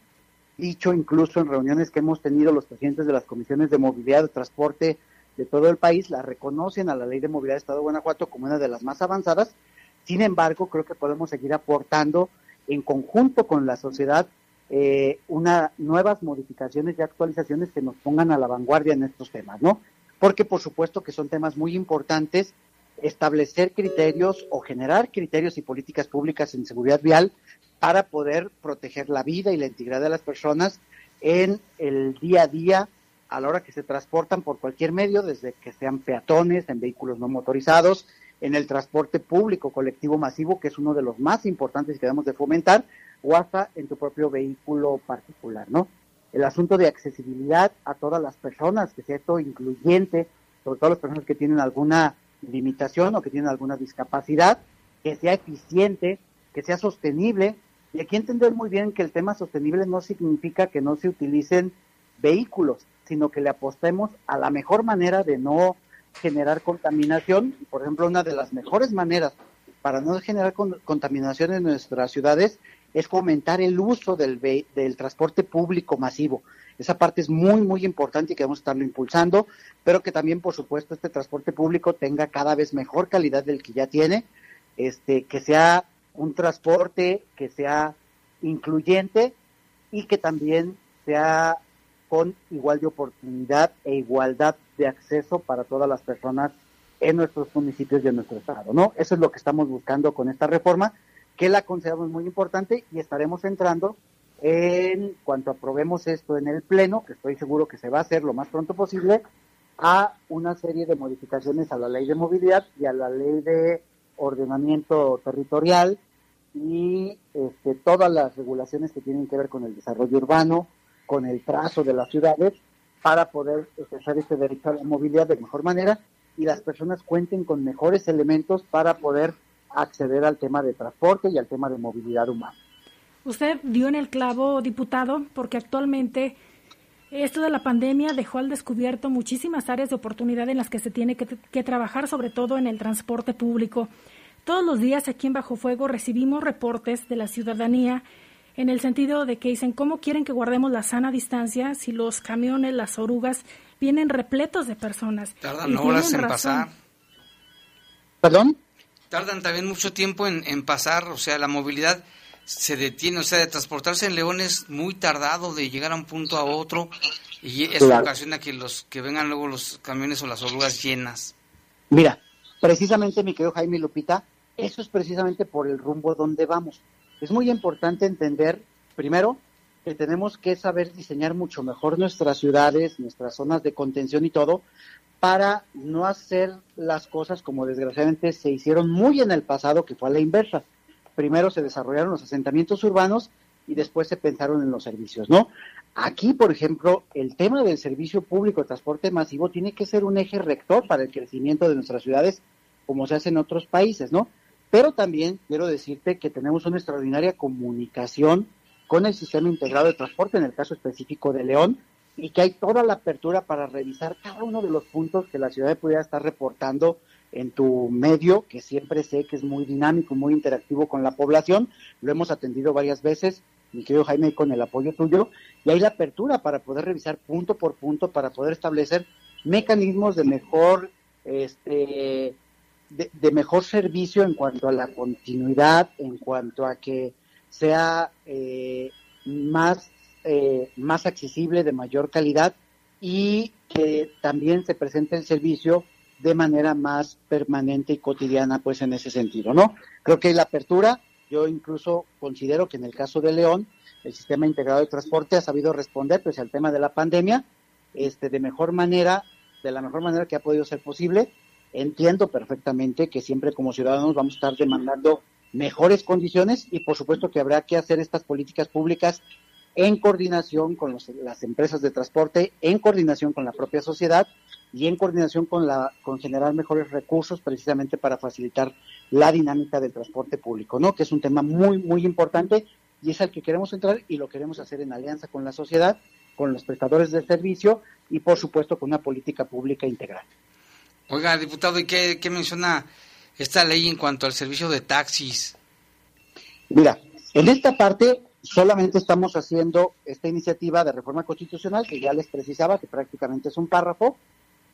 Speaker 14: dicho incluso en reuniones que hemos tenido los presidentes de las comisiones de movilidad y transporte de todo el país, la reconocen a la ley de movilidad del estado de Guanajuato como una de las más avanzadas. Sin embargo, creo que podemos seguir aportando en conjunto con la sociedad eh, una, nuevas modificaciones y actualizaciones que nos pongan a la vanguardia en estos temas, ¿no? Porque por supuesto que son temas muy importantes establecer criterios o generar criterios y políticas públicas en seguridad vial para poder proteger la vida y la integridad de las personas en el día a día a la hora que se transportan por cualquier medio, desde que sean peatones, en vehículos no motorizados, en el transporte público colectivo masivo, que es uno de los más importantes que debemos de fomentar, o hasta en tu propio vehículo particular, ¿no? El asunto de accesibilidad a todas las personas, que sea esto incluyente, sobre todo las personas que tienen alguna limitación o que tienen alguna discapacidad, que sea eficiente, que sea sostenible. Y aquí entender muy bien que el tema sostenible no significa que no se utilicen vehículos, sino que le apostemos a la mejor manera de no generar contaminación. Por ejemplo, una de las mejores maneras para no generar contaminación en nuestras ciudades es fomentar el uso del, del transporte público masivo. Esa parte es muy, muy importante y que vamos a estarlo impulsando, pero que también, por supuesto, este transporte público tenga cada vez mejor calidad del que ya tiene, este, que sea un transporte que sea incluyente y que también sea con igual de oportunidad e igualdad de acceso para todas las personas en nuestros municipios y en nuestro estado, ¿no? Eso es lo que estamos buscando con esta reforma, que la consideramos muy importante y estaremos entrando en cuanto aprobemos esto en el Pleno, que estoy seguro que se va a hacer lo más pronto posible, a una serie de modificaciones a la ley de movilidad y a la ley de ordenamiento territorial y este, todas las regulaciones que tienen que ver con el desarrollo urbano, con el trazo de las ciudades, para poder ejercer este derecho a la movilidad de mejor manera y las personas cuenten con mejores elementos para poder acceder al tema de transporte y al tema de movilidad humana.
Speaker 15: Usted dio en el clavo, diputado, porque actualmente esto de la pandemia dejó al descubierto muchísimas áreas de oportunidad en las que se tiene que, trabajar, sobre todo en el transporte público. Todos los días aquí en Bajo Fuego recibimos reportes de la ciudadanía en el sentido de que dicen cómo quieren que guardemos la sana distancia si los camiones, las orugas vienen repletos de personas.
Speaker 3: Tardan horas en pasar.
Speaker 14: ¿Perdón?
Speaker 3: Tardan también mucho tiempo en, en pasar, o sea, la movilidad se detiene, o sea, de transportarse en León es muy tardado de llegar a un punto a otro y eso ocasiona que los que vengan luego los camiones o las orugas llenas.
Speaker 14: Mira, precisamente mi querido Jaime Lupita, eso es precisamente por el rumbo donde vamos. Es muy importante entender, primero, que tenemos que saber diseñar mucho mejor nuestras ciudades, nuestras zonas de contención y todo, para no hacer las cosas como desgraciadamente se hicieron muy en el pasado, que fue a la inversa. Primero se desarrollaron los asentamientos urbanos y después se pensaron en los servicios, ¿no? Aquí, por ejemplo, el tema del servicio público de transporte masivo tiene que ser un eje rector para el crecimiento de nuestras ciudades, como se hace en otros países, ¿no? Pero también quiero decirte que tenemos una extraordinaria comunicación con el sistema integrado de transporte, en el caso específico de León, y que hay toda la apertura para revisar cada uno de los puntos que la ciudad pudiera estar reportando en tu medio, que siempre sé que es muy dinámico, muy interactivo con la población. Lo hemos atendido varias veces, mi querido Jaime, con el apoyo tuyo, y hay la apertura para poder revisar punto por punto, para poder establecer mecanismos de mejor, este, de, mejor servicio en cuanto a la continuidad, en cuanto a que sea eh, más, eh, más accesible, de mayor calidad y que también se presente el servicio de manera más permanente y cotidiana, pues en ese sentido, ¿no? Creo que la apertura, yo incluso considero que en el caso de León, el sistema integrado de transporte ha sabido responder, pues, al tema de la pandemia, este, de mejor manera, de la mejor manera que ha podido ser posible. Entiendo perfectamente que siempre como ciudadanos vamos a estar demandando mejores condiciones y por supuesto que habrá que hacer estas políticas públicas en coordinación con las empresas de transporte, en coordinación con la propia sociedad y en coordinación con, la, con generar mejores recursos precisamente para facilitar la dinámica del transporte público, ¿no? Que es un tema muy, muy importante y es al que queremos entrar y lo queremos hacer en alianza con la sociedad, con los prestadores de servicio y por supuesto con una política pública integral.
Speaker 3: Oiga, diputado, ¿y qué, qué menciona esta ley en cuanto al servicio de taxis?
Speaker 14: Mira, en esta parte solamente estamos haciendo esta iniciativa de reforma constitucional que ya les precisaba que prácticamente es un párrafo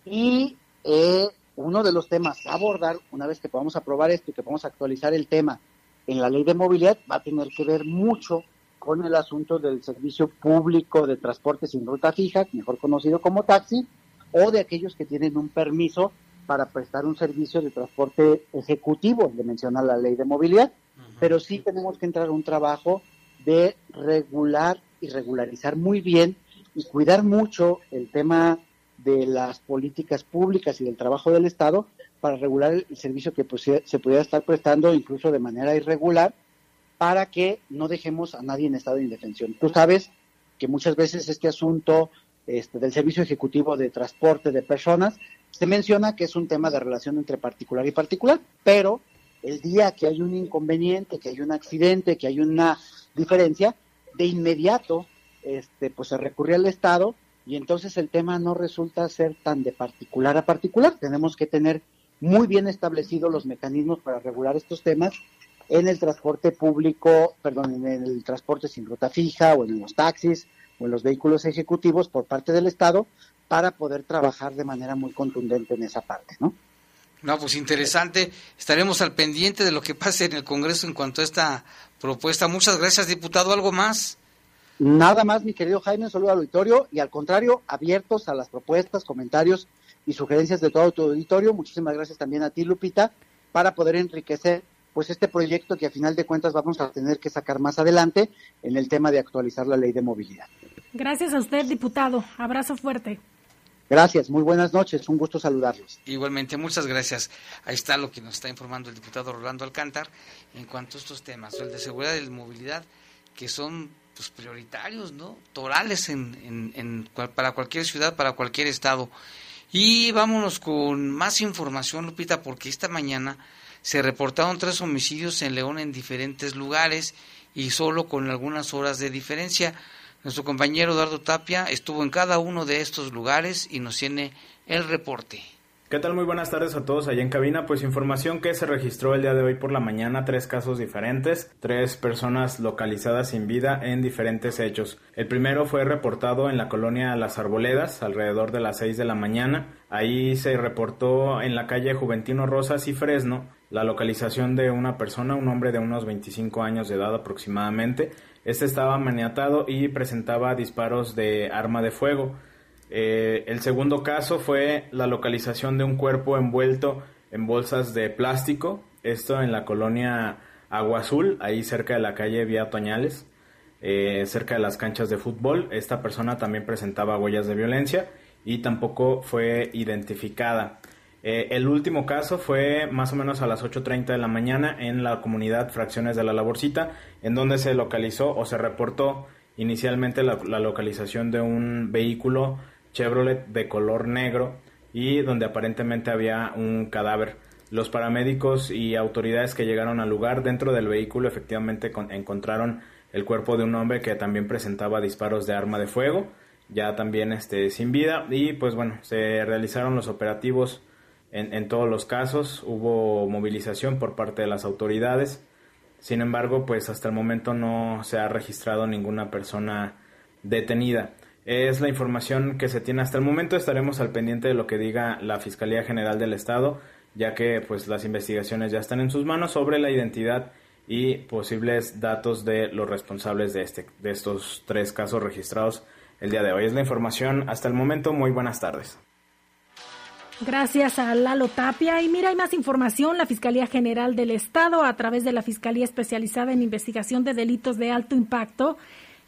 Speaker 14: y eh, uno de los temas a abordar, una vez que podamos aprobar esto y que podamos actualizar el tema en la ley de movilidad, va a tener que ver mucho con el asunto del servicio público de transporte sin ruta fija, mejor conocido como taxi, o de aquellos que tienen un permiso para prestar un servicio de transporte ejecutivo, le menciona la ley de movilidad, pero sí tenemos que entrar a un trabajo de regular y regularizar muy bien y cuidar mucho el tema de las políticas públicas y del trabajo del Estado para regular el servicio que pues, se pudiera estar prestando incluso de manera irregular para que no dejemos a nadie en estado de indefensión. Tú sabes que muchas veces este asunto este, del servicio ejecutivo de transporte de personas se menciona que es un tema de relación entre particular y particular, pero el día que hay un inconveniente, que hay un accidente, que hay una diferencia, de inmediato este, pues se recurre al Estado y entonces el tema no resulta ser tan de particular a particular. Tenemos que tener muy bien establecidos los mecanismos para regular estos temas en el transporte público, perdón, en el transporte sin ruta fija o en los taxis o en los vehículos ejecutivos por parte del Estado para poder trabajar de manera muy contundente en esa parte, ¿no?
Speaker 3: No, pues interesante. Estaremos al pendiente de lo que pase en el Congreso en cuanto a esta propuesta. Muchas gracias, diputado. ¿Algo más?
Speaker 14: Nada más, mi querido Jaime, un saludo al auditorio y al contrario, abiertos a las propuestas, comentarios y sugerencias de todo tu auditorio. Muchísimas gracias también a ti, Lupita, para poder enriquecer pues este proyecto que a final de cuentas vamos a tener que sacar más adelante en el tema de actualizar la ley de movilidad.
Speaker 15: Gracias a usted, diputado. Abrazo fuerte.
Speaker 14: Gracias, muy buenas noches, un gusto saludarlos.
Speaker 3: Igualmente, muchas gracias. Ahí está lo que nos está informando el diputado Rolando Alcántar en cuanto a estos temas, el de seguridad y movilidad, que son pues, prioritarios, ¿no? Torales en, en, para cualquier ciudad, para cualquier estado. Y vámonos con más información, Lupita, porque esta mañana se reportaron tres homicidios en León en diferentes lugares y solo con algunas horas de diferencia. Nuestro compañero Eduardo Tapia estuvo en cada uno de estos lugares y nos tiene el reporte.
Speaker 16: ¿Qué tal? Muy buenas tardes a todos allá en cabina. Pues información que se registró el día de hoy por la mañana, tres casos diferentes, tres personas localizadas sin vida en diferentes hechos. El primero fue reportado en la colonia Las Arboledas, alrededor de las 6 de la mañana. Ahí se reportó en la calle Juventino Rosas y Fresno la localización de una persona, un hombre de unos 25 años de edad aproximadamente. Este estaba maniatado y presentaba disparos de arma de fuego. Eh, el segundo caso fue la localización de un cuerpo envuelto en bolsas de plástico, esto en la colonia Agua Azul, ahí cerca de la calle Vía Toñales. eh, cerca de las canchas de fútbol. Esta persona también presentaba huellas de violencia y tampoco fue identificada. Eh, el último caso fue más o menos a las 8.30 de la mañana en la comunidad Fracciones de la Laborcita, en donde se localizó o se reportó inicialmente la, la localización de un vehículo Chevrolet de color negro y donde aparentemente había un cadáver. Los paramédicos y autoridades que llegaron al lugar dentro del vehículo efectivamente encontraron el cuerpo de un hombre que también presentaba disparos de arma de fuego, ya también este, sin vida y pues bueno, se realizaron los operativos en, todos los casos, hubo movilización por parte de las autoridades, sin embargo pues hasta el momento no se ha registrado ninguna persona detenida. Es la información que se tiene hasta el momento. Estaremos al pendiente de lo que diga la Fiscalía General del Estado, ya que pues las investigaciones ya están en sus manos sobre la identidad y posibles datos de los responsables de este de estos tres casos registrados el día de hoy. Es la información hasta el momento. Muy buenas tardes.
Speaker 4: Gracias a Lalo Tapia. Y mira, hay más información. La Fiscalía General del Estado, a través de la Fiscalía Especializada en Investigación de Delitos de Alto Impacto,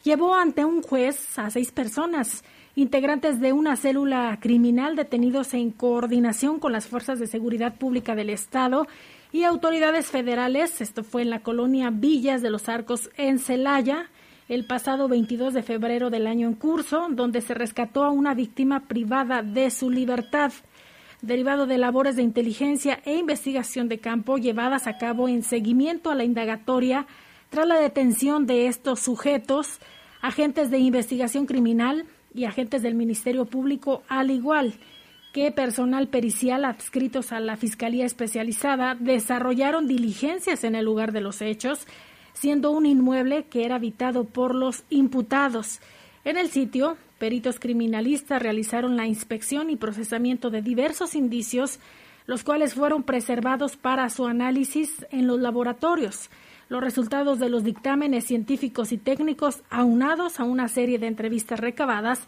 Speaker 4: llevó ante un juez a seis personas, integrantes de una célula criminal detenidos en coordinación con las fuerzas de seguridad pública del Estado y autoridades federales. Esto fue en la colonia Villas de los Arcos en Celaya el pasado 22 de febrero del año en curso, donde se rescató a una víctima privada de su libertad, derivado de labores de inteligencia e investigación de campo llevadas a cabo en seguimiento a la indagatoria tras la detención de estos sujetos, agentes de investigación criminal y agentes del Ministerio Público, al igual que personal pericial adscritos a la Fiscalía Especializada, desarrollaron diligencias en el lugar de los hechos, siendo un inmueble que era habitado por los imputados. En el sitio, peritos criminalistas realizaron la inspección y procesamiento de diversos indicios, los cuales fueron preservados para su análisis en los laboratorios los resultados de los dictámenes científicos y técnicos, aunados a una serie de entrevistas recabadas,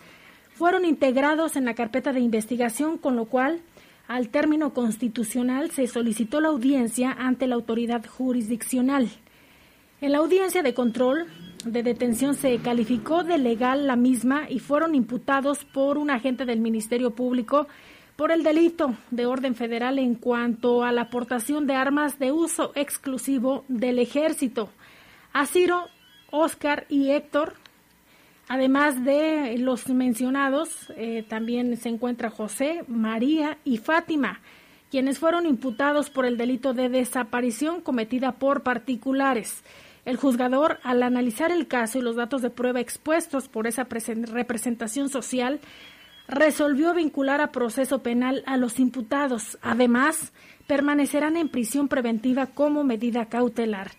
Speaker 4: fueron integrados en la carpeta de investigación, con lo cual, al término constitucional, se solicitó la audiencia ante la autoridad jurisdiccional. En la audiencia de control de detención se calificó de legal la misma y fueron imputados por un agente del Ministerio Público por el delito de orden federal en cuanto a la aportación de armas de uso exclusivo del ejército. A Ciro, Oscar y Héctor, además de los mencionados, eh, también se encuentra José, María y Fátima, quienes fueron imputados por el delito de desaparición cometida por particulares. El juzgador, al analizar el caso y los datos de prueba expuestos por esa representación social, resolvió vincular a proceso penal a los imputados. Además, permanecerán en prisión preventiva como medida cautelar.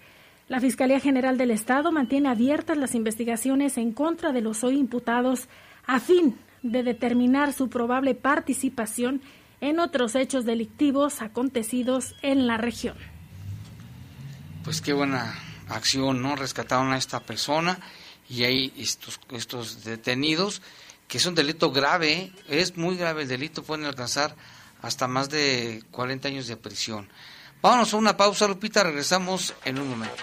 Speaker 4: La Fiscalía General del Estado mantiene abiertas las investigaciones en contra de los hoy imputados a fin de determinar su probable participación en otros hechos delictivos acontecidos en la región.
Speaker 3: Pues qué buena acción, ¿no? Rescataron a esta persona y hay estos, estos detenidos que es un delito grave, es muy grave el delito, pueden alcanzar hasta más de 40 años de prisión. Vámonos a una pausa, Lupita, regresamos en un momento.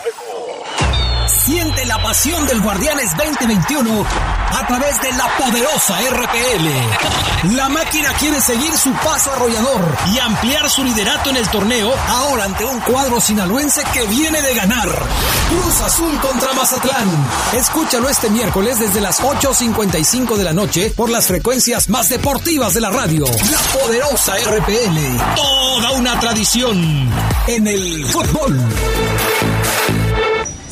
Speaker 6: Siente la pasión del Guardianes 2021 a través de la poderosa RPL. La máquina quiere seguir su paso arrollador y ampliar su liderato en el torneo ahora ante un cuadro sinaloense que viene de ganar. Cruz Azul contra Mazatlán. Escúchalo este miércoles desde las 8.55 de la noche por las frecuencias más deportivas de la radio. La poderosa RPL. Toda una tradición en el fútbol.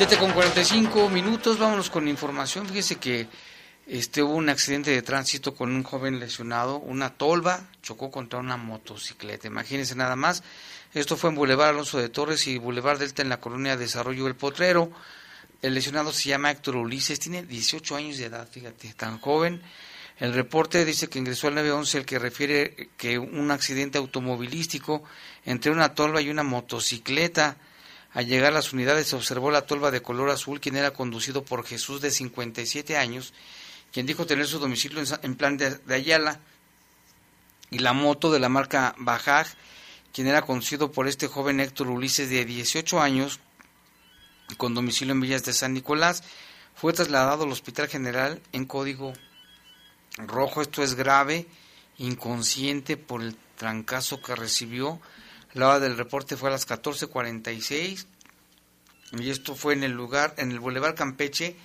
Speaker 3: 7 con 45 minutos, vámonos con información. Fíjese que este, hubo un accidente de tránsito con un joven lesionado. Una tolva chocó contra una motocicleta. Imagínense nada más. Esto fue en Boulevard Alonso de Torres y Boulevard Delta en la colonia Desarrollo El Potrero. El lesionado se llama Héctor Ulises, tiene 18 años de edad, fíjate, tan joven. El reporte dice que ingresó al 911 el que refiere que un accidente automovilístico entre una tolva y una motocicleta al llegar a las unidades se observó la tolva de color azul, quien era conducido por Jesús de 57 años, quien dijo tener su domicilio en plan de, Ayala, y la moto de la marca Bajaj, quien era conducido por este joven Héctor Ulises de 18 años, con domicilio en Villas de San Nicolás, fue trasladado al Hospital General en código rojo. Esto es grave, inconsciente por el trancazo que recibió la hora del reporte fue a las 14:46 y esto fue en el lugar, en el Boulevard Campeche,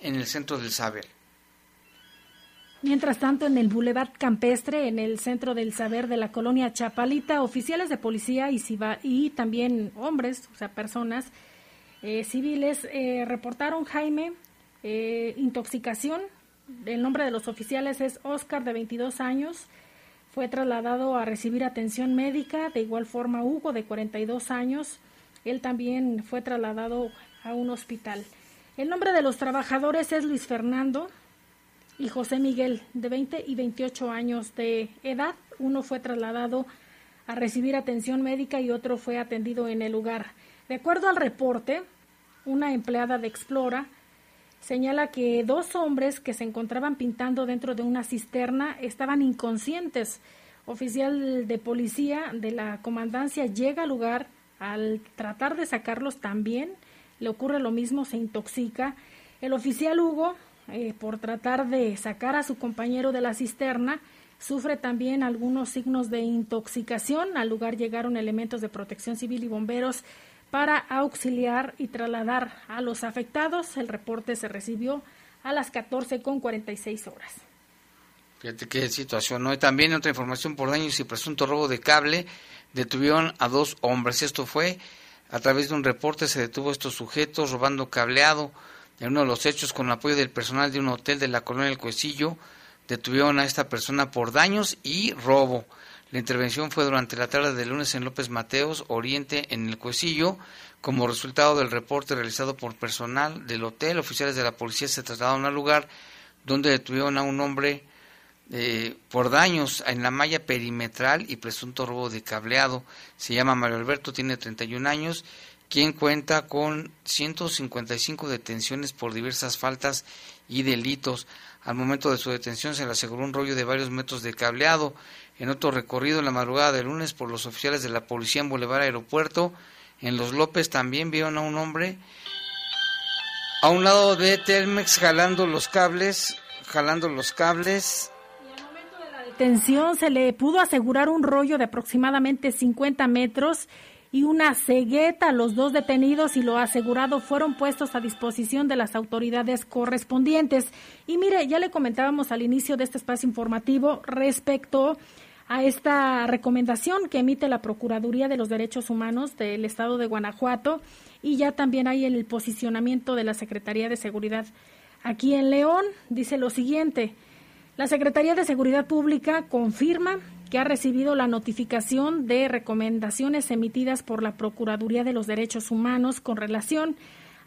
Speaker 3: en el centro del Saber.
Speaker 4: Mientras tanto, en el Boulevard Campestre, en el centro del saber de la colonia Chapalita, oficiales de policía y, y también hombres, o sea, personas eh, civiles, eh, reportaron, Jaime, eh, intoxicación. El nombre de los oficiales es Oscar, de 22 años, fue trasladado a recibir atención médica. De igual forma, Hugo, de 42 años, él también fue trasladado a un hospital. El nombre de los trabajadores es Luis Fernando y José Miguel, de 20 y 28 años de edad. Uno fue trasladado a recibir atención médica y otro fue atendido en el lugar. De acuerdo al reporte, una empleada de Explora señala que dos hombres que se encontraban pintando dentro de una cisterna estaban inconscientes. Oficial de policía de la comandancia llega al lugar al tratar de sacarlos también le ocurre lo mismo, se intoxica. El oficial Hugo, eh, por tratar de sacar a su compañero de la cisterna, sufre también algunos signos de intoxicación. Al lugar llegaron elementos de protección civil y bomberos para auxiliar y trasladar a los afectados. El reporte se recibió a las 14 con 46 horas.
Speaker 3: Fíjate qué situación, ¿no? Y también otra información por daños y presunto robo de cable, detuvieron a dos hombres. Esto fue a través de un reporte, se detuvo a estos sujetos robando cableado. En uno de los hechos, con el apoyo del personal de un hotel de la colonia del Cuecillo, detuvieron a esta persona por daños y robo. La intervención fue durante la tarde del lunes en López Mateos, Oriente, en el Cuecillo. Como resultado del reporte realizado por personal del hotel, oficiales de la policía se trasladaron al lugar donde detuvieron a un hombre eh, por daños en la malla perimetral y presunto robo de cableado. Se llama Mario Alberto, tiene 31 años, quien cuenta con 155 detenciones por diversas faltas y delitos. Al momento de su detención se le aseguró un rollo de varios metros de cableado. En otro recorrido en la madrugada del lunes por los oficiales de la policía en Boulevard Aeropuerto, en Los López también vieron a un hombre a un lado de Telmex jalando los cables, jalando los cables.
Speaker 4: Detención se le pudo asegurar un rollo de aproximadamente 50 metros y una cegueta. Los dos detenidos y lo asegurado fueron puestos a disposición de las autoridades correspondientes. Y mire, ya le comentábamos al inicio de este espacio informativo respecto a esta recomendación que emite la Procuraduría de los Derechos Humanos del Estado de Guanajuato y ya también hay el posicionamiento de la Secretaría de Seguridad aquí en León. Dice lo siguiente, la Secretaría de Seguridad Pública confirma que ha recibido la notificación de recomendaciones emitidas por la Procuraduría de los Derechos Humanos con relación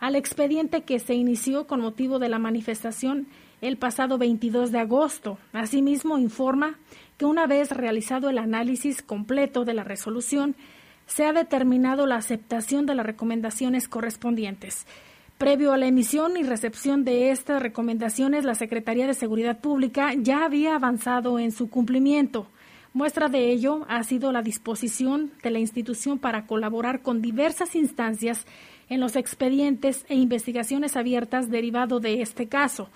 Speaker 4: al expediente que se inició con motivo de la manifestación el pasado 22 de agosto. Asimismo, informa que una vez realizado el análisis completo de la resolución, se ha determinado la aceptación de las recomendaciones correspondientes. Previo a la emisión y recepción de estas recomendaciones, la Secretaría de Seguridad Pública ya había avanzado en su cumplimiento. Muestra de ello ha sido la disposición de la institución para colaborar con diversas instancias
Speaker 15: en los expedientes e investigaciones abiertas derivado de este caso,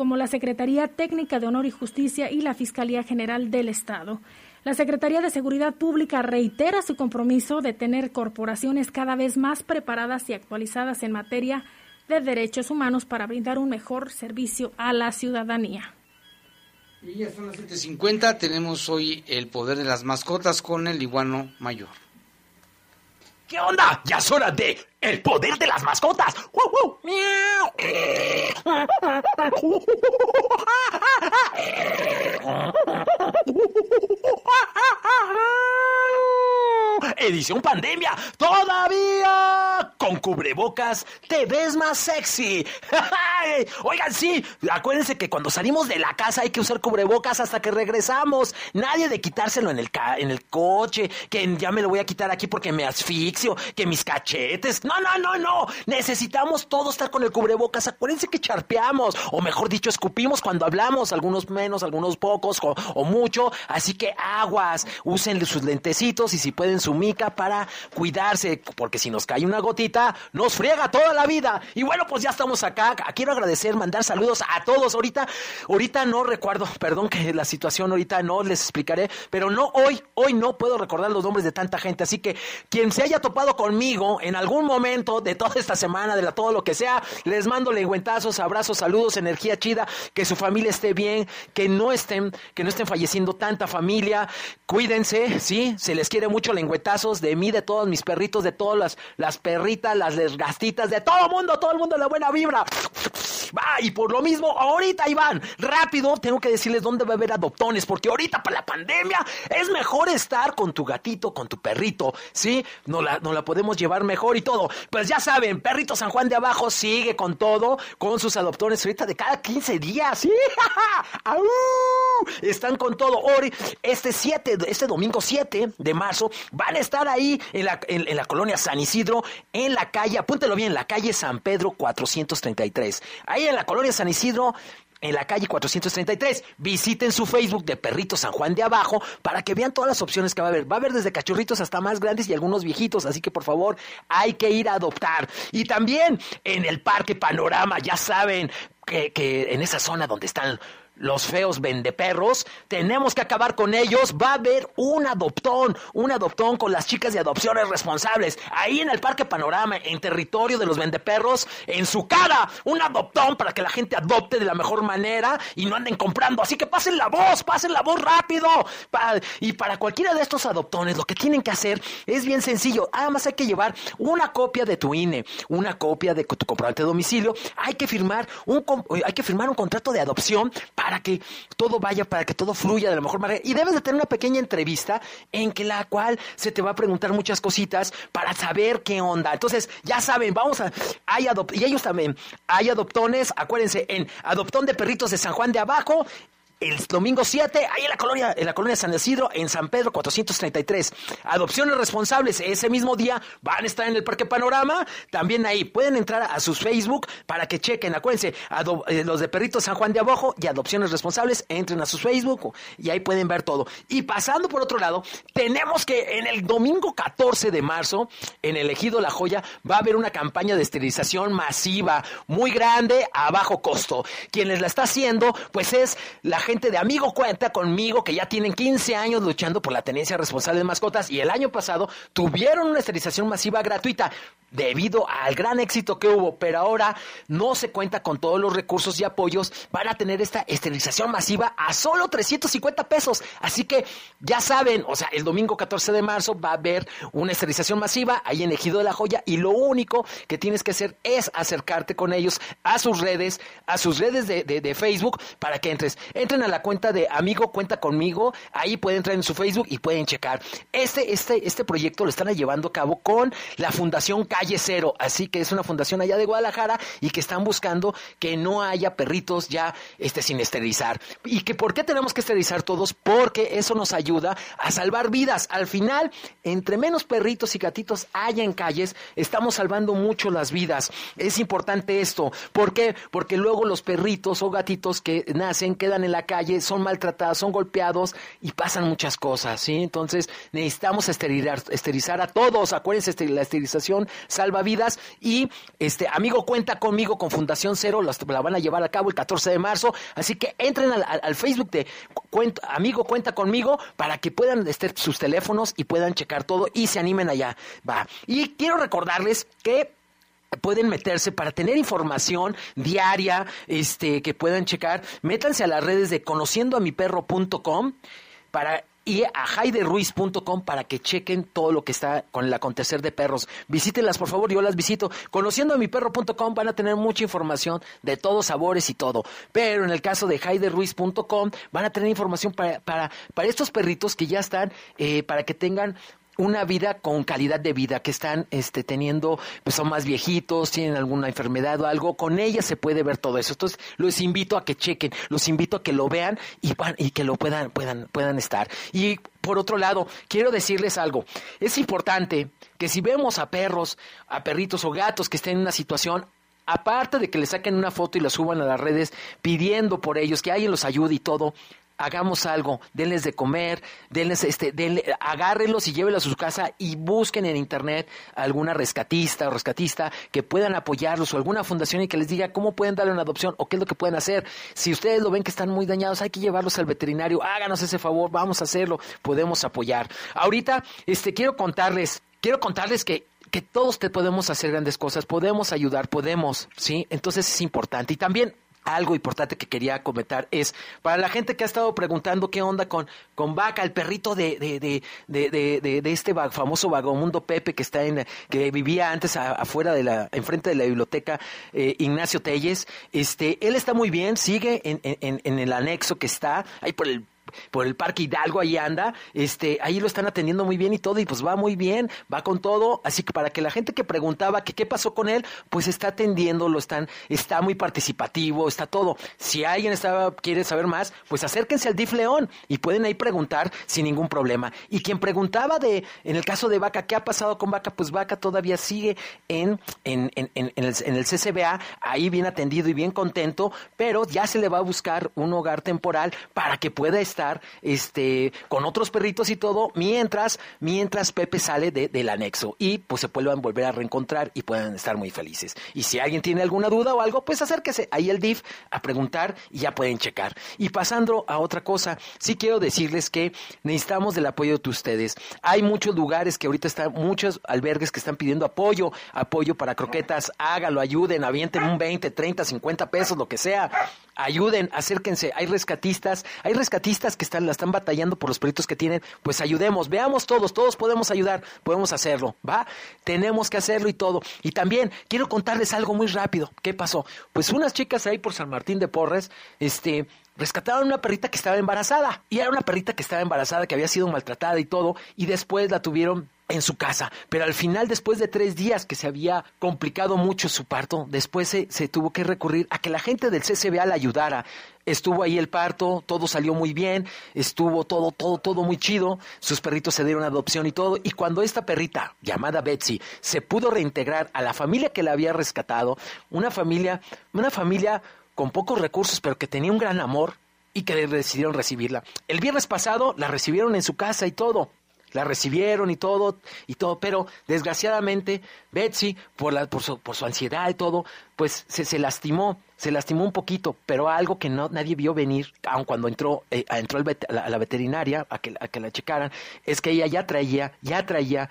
Speaker 15: como la Secretaría Técnica de Honor y Justicia y la Fiscalía General del Estado. La Secretaría de Seguridad Pública reitera su compromiso de tener corporaciones cada vez más preparadas y actualizadas en materia de derechos humanos para brindar un mejor servicio a la ciudadanía.
Speaker 3: Y ya son las 7.50, tenemos hoy el poder de las mascotas con el iguano mayor.
Speaker 17: ¿Qué onda? Ya es hora de el poder de las mascotas. Edición pandemia, todavía con cubrebocas te ves más sexy. Oigan, sí, acuérdense que cuando salimos de la casa hay que usar cubrebocas hasta que regresamos. Nadie de quitárselo en el, en el coche, que ya me lo voy a quitar aquí porque me asfixio, que mis cachetes. No, no, no, no. Necesitamos todos estar con el cubrebocas. Acuérdense que charpeamos, o mejor dicho, escupimos cuando hablamos, algunos menos, algunos pocos o, o mucho. Así que aguas, usen sus lentecitos y si pueden su mica para cuidarse, porque si nos cae una gotita, nos friega toda la vida. Y bueno, pues ya estamos acá. Quiero agradecer, mandar saludos a todos. Ahorita, ahorita no recuerdo, perdón que la situación ahorita no les explicaré, pero no hoy, hoy no puedo recordar los nombres de tanta gente. Así que quien se haya topado conmigo en algún momento de toda esta semana, de la, todo lo que sea, les mando lengüentazos, abrazos, saludos, energía chida, que su familia esté bien, que no estén, que no estén falleciendo tanta familia. Cuídense, sí, se les quiere mucho lengüetazos de mí, de todos mis perritos, de todas las, las perritas, las desgastitas, de todo el mundo, todo el mundo la buena vibra. Va, y por lo mismo, ahorita Iván, rápido, tengo que decirles dónde va a haber adoptones, porque ahorita para la pandemia es mejor estar con tu gatito, con tu perrito, ¿sí? No la, no la podemos llevar mejor y todo. Pues ya saben, Perrito San Juan de Abajo sigue con todo, con sus adoptones ahorita de cada 15 días, ¿sí? Están con todo. Hoy, este 7, este domingo 7 de marzo, van a estar ahí en la, en, en la colonia San Isidro, en la calle, apúntelo bien, la calle San Pedro 433. Ahí en la colonia San Isidro, en la calle 433. Visiten su Facebook de Perrito San Juan de Abajo para que vean todas las opciones que va a haber. Va a haber desde cachorritos hasta más grandes y algunos viejitos, así que por favor hay que ir a adoptar. Y también en el Parque Panorama, ya saben que, que en esa zona donde están los feos vendeperros, tenemos que acabar con ellos. Va a haber un adoptón, un adoptón con las chicas de adopciones responsables. Ahí en el Parque Panorama, en territorio de los vendeperros, en su cara, un adoptón para que la gente adopte de la mejor manera y no anden comprando. Así que pasen la voz, pasen la voz rápido. y para cualquiera de estos adoptones, lo que tienen que hacer es bien sencillo. Además hay que llevar una copia de tu INE, una copia de tu comprobante de domicilio. Hay que firmar un, hay que firmar un contrato de adopción para para que todo vaya, para que todo fluya de la mejor manera. Y debes de tener una pequeña entrevista en que la cual se te va a preguntar muchas cositas para saber qué onda. Entonces, ya saben, vamos a... Hay y ellos también. Hay adoptones, acuérdense, en Adoptón de Perritos de San Juan de Abajo el domingo 7, ahí en la colonia, en la colonia San Isidro, en San Pedro 433. Adopciones responsables, ese mismo día van a estar en el Parque Panorama, también ahí pueden entrar a sus Facebook para que chequen, acuérdense, eh, los de Perritos San Juan de Abajo y Adopciones Responsables, entren a sus Facebook y ahí pueden ver todo. Y pasando por otro lado, tenemos que en el domingo 14 de marzo, en el Ejido La Joya, va a haber una campaña de esterilización masiva, muy grande, a bajo costo. Quienes la está haciendo, pues es la gente gente de Amigo Cuenta conmigo que ya tienen 15 años luchando por la tenencia responsable de mascotas y el año pasado tuvieron una esterilización masiva gratuita debido al gran éxito que hubo, pero ahora no se cuenta con todos los recursos y apoyos, van a tener esta esterilización masiva a solo 350 pesos. Así que ya saben, o sea, el domingo 14 de marzo va a haber una esterilización masiva ahí en Ejido de la Joya y lo único que tienes que hacer es acercarte con ellos a sus redes, a sus redes de, de, de Facebook para que entres. Entren a la cuenta de Amigo Cuenta Conmigo, ahí pueden entrar en su Facebook y pueden checar. Este, este, este proyecto lo están llevando a cabo con la Fundación Calle Cero, así que es una fundación allá de Guadalajara y que están buscando que no haya perritos ya este, sin esterilizar. ¿Y que por qué tenemos que esterilizar todos? Porque eso nos ayuda a salvar vidas. Al final, entre menos perritos y gatitos haya en calles, estamos salvando mucho las vidas. Es importante esto. ¿Por qué? Porque luego los perritos o gatitos que nacen quedan en la calle, son maltratados, son golpeados y pasan muchas cosas, ¿sí? Entonces necesitamos esterilizar, esterilizar a todos. Acuérdense, este, la esterilización salva vidas y este amigo cuenta conmigo con Fundación Cero, la van a llevar a cabo el 14 de marzo, así que entren al, Facebook de amigo cuenta conmigo para que puedan estar sus teléfonos y puedan checar todo y se animen allá. Va. Y quiero recordarles que pueden meterse para tener información diaria, este, que puedan checar, métanse a las redes de conociendoamiperro.com para y a jaideruiz.com para que chequen todo lo que está con el acontecer de perros. Visítenlas, por favor, yo las visito. Conociendoamiperro.com van a tener mucha información de todos sabores y todo. Pero en el caso de jaideruiz.com van a tener información para, para, para estos perritos que ya están, eh, para que tengan una vida con calidad de vida, que están este, teniendo, pues son más viejitos, tienen alguna enfermedad o algo, con ellas se puede ver todo eso. Entonces, los invito a que chequen, los invito a que lo vean y, van- y que lo puedan, puedan, puedan estar. Y por otro lado, quiero decirles algo. Es importante que si vemos a perros, a perritos o gatos que estén en una situación aparte de que le saquen una foto y la suban a las redes pidiendo por ellos, que alguien los ayude y todo, hagamos algo, denles de comer, denles este, denle, agárrenlos y llévenlos a su casa y busquen en internet alguna rescatista o rescatista que puedan apoyarlos o alguna fundación y que les diga cómo pueden darle una adopción o qué es lo que pueden hacer. Si ustedes lo ven que están muy dañados, hay que llevarlos al veterinario, háganos ese favor, vamos a hacerlo, podemos apoyar. Ahorita, este, quiero contarles, quiero contarles que que todos te podemos hacer grandes cosas, podemos ayudar, podemos, ¿sí? Entonces es importante. Y también algo importante que quería comentar es, para la gente que ha estado preguntando qué onda con, con Vaca, el perrito de, de, de, de, este famoso vagamundo Pepe que está en, que vivía antes afuera de la, enfrente de la biblioteca eh, Ignacio Telles, este, él está muy bien, sigue en, en, en el anexo que está ahí por el por el Parque Hidalgo, ahí anda, este, ahí lo están atendiendo muy bien y todo, y pues va muy bien, va con todo, así que para que la gente que preguntaba que qué pasó con él, pues está atendiendo, lo están, está muy participativo, está todo. Si alguien estaba, quiere saber más, pues acérquense al DIF León y pueden ahí preguntar sin ningún problema. Y quien preguntaba de, en el caso de Vaca, ¿qué ha pasado con Vaca? Pues Vaca todavía sigue en, en, en, en, el, en el CCBA, ahí bien atendido y bien contento, pero ya se le va a buscar un hogar temporal para que pueda estar este, con otros perritos y todo, mientras, mientras Pepe sale de- del anexo y pues se puedan volver a reencontrar y puedan estar muy felices. Y si alguien tiene alguna duda o algo, pues acérquese ahí al DIF a preguntar y ya pueden checar. Y pasando a otra cosa, sí quiero decirles que necesitamos del apoyo de ustedes. Hay muchos lugares que ahorita están, muchos albergues que están pidiendo apoyo, apoyo para croquetas, hágalo, ayuden, avienten un 20, 30, 50 pesos, lo que sea. Ayuden, acérquense, hay rescatistas, hay rescatistas que están, la están batallando por los perritos que tienen, pues ayudemos, veamos todos, todos podemos ayudar, podemos hacerlo, ¿va? Tenemos que hacerlo y todo. Y también quiero contarles algo muy rápido. ¿Qué pasó? Pues unas chicas ahí por San Martín de Porres, este, rescataron una perrita que estaba embarazada. Y era una perrita que estaba embarazada, que había sido maltratada y todo, y después la tuvieron en su casa. Pero al final, después de tres días que se había complicado mucho su parto, después se, tuvo que recurrir a que la gente del CCBA la ayudara. Estuvo ahí el parto, todo salió muy bien, estuvo todo, todo, todo muy chido, sus perritos se dieron adopción y todo, y cuando esta perrita, llamada Betsy, se pudo reintegrar a la familia que la había rescatado, una familia, una familia con pocos recursos, pero que tenía un gran amor y que decidieron recibirla. El viernes pasado la recibieron en su casa y todo. La recibieron y todo, y todo, pero desgraciadamente Betsy, por, la, por, su, por su ansiedad y todo, pues se, se lastimó, se lastimó un poquito, pero algo que no nadie vio venir, aun cuando entró, eh, entró la, a la veterinaria a que, a que la checaran, es que ella ya traía, ya traía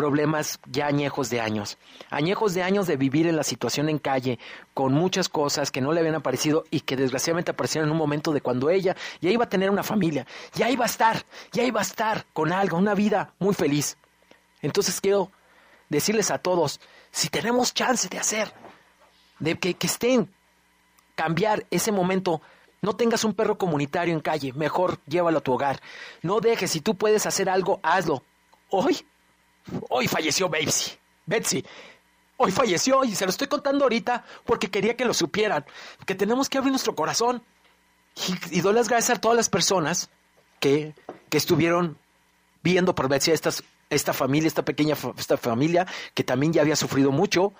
Speaker 17: problemas ya añejos de años, añejos de años de vivir en la situación en calle, con muchas cosas que no le habían aparecido y que desgraciadamente aparecieron en un momento de cuando ella ya iba a tener una familia, ya iba a estar, ya iba a estar con algo, una vida muy feliz. Entonces quiero decirles a todos, si tenemos chance de hacer, de que, que estén, cambiar ese momento, no tengas un perro comunitario en calle, mejor llévalo a tu hogar. No dejes, si tú puedes hacer algo, hazlo. Hoy, hoy falleció Betsy. Betsy. Hoy falleció y se lo estoy contando ahorita porque quería que lo supieran. Que tenemos que abrir nuestro corazón. Y, y doy las gracias a todas las personas que, que estuvieron viendo por Betsy, estas, esta familia, esta pequeña esta familia que también ya había sufrido mucho.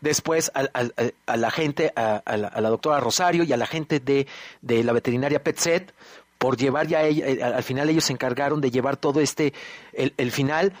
Speaker 17: después a, la gente, a, la, doctora Rosario y a la gente de, de la veterinaria PetSet por llevar ya ella- eh, al final ellos se encargaron de llevar todo este el final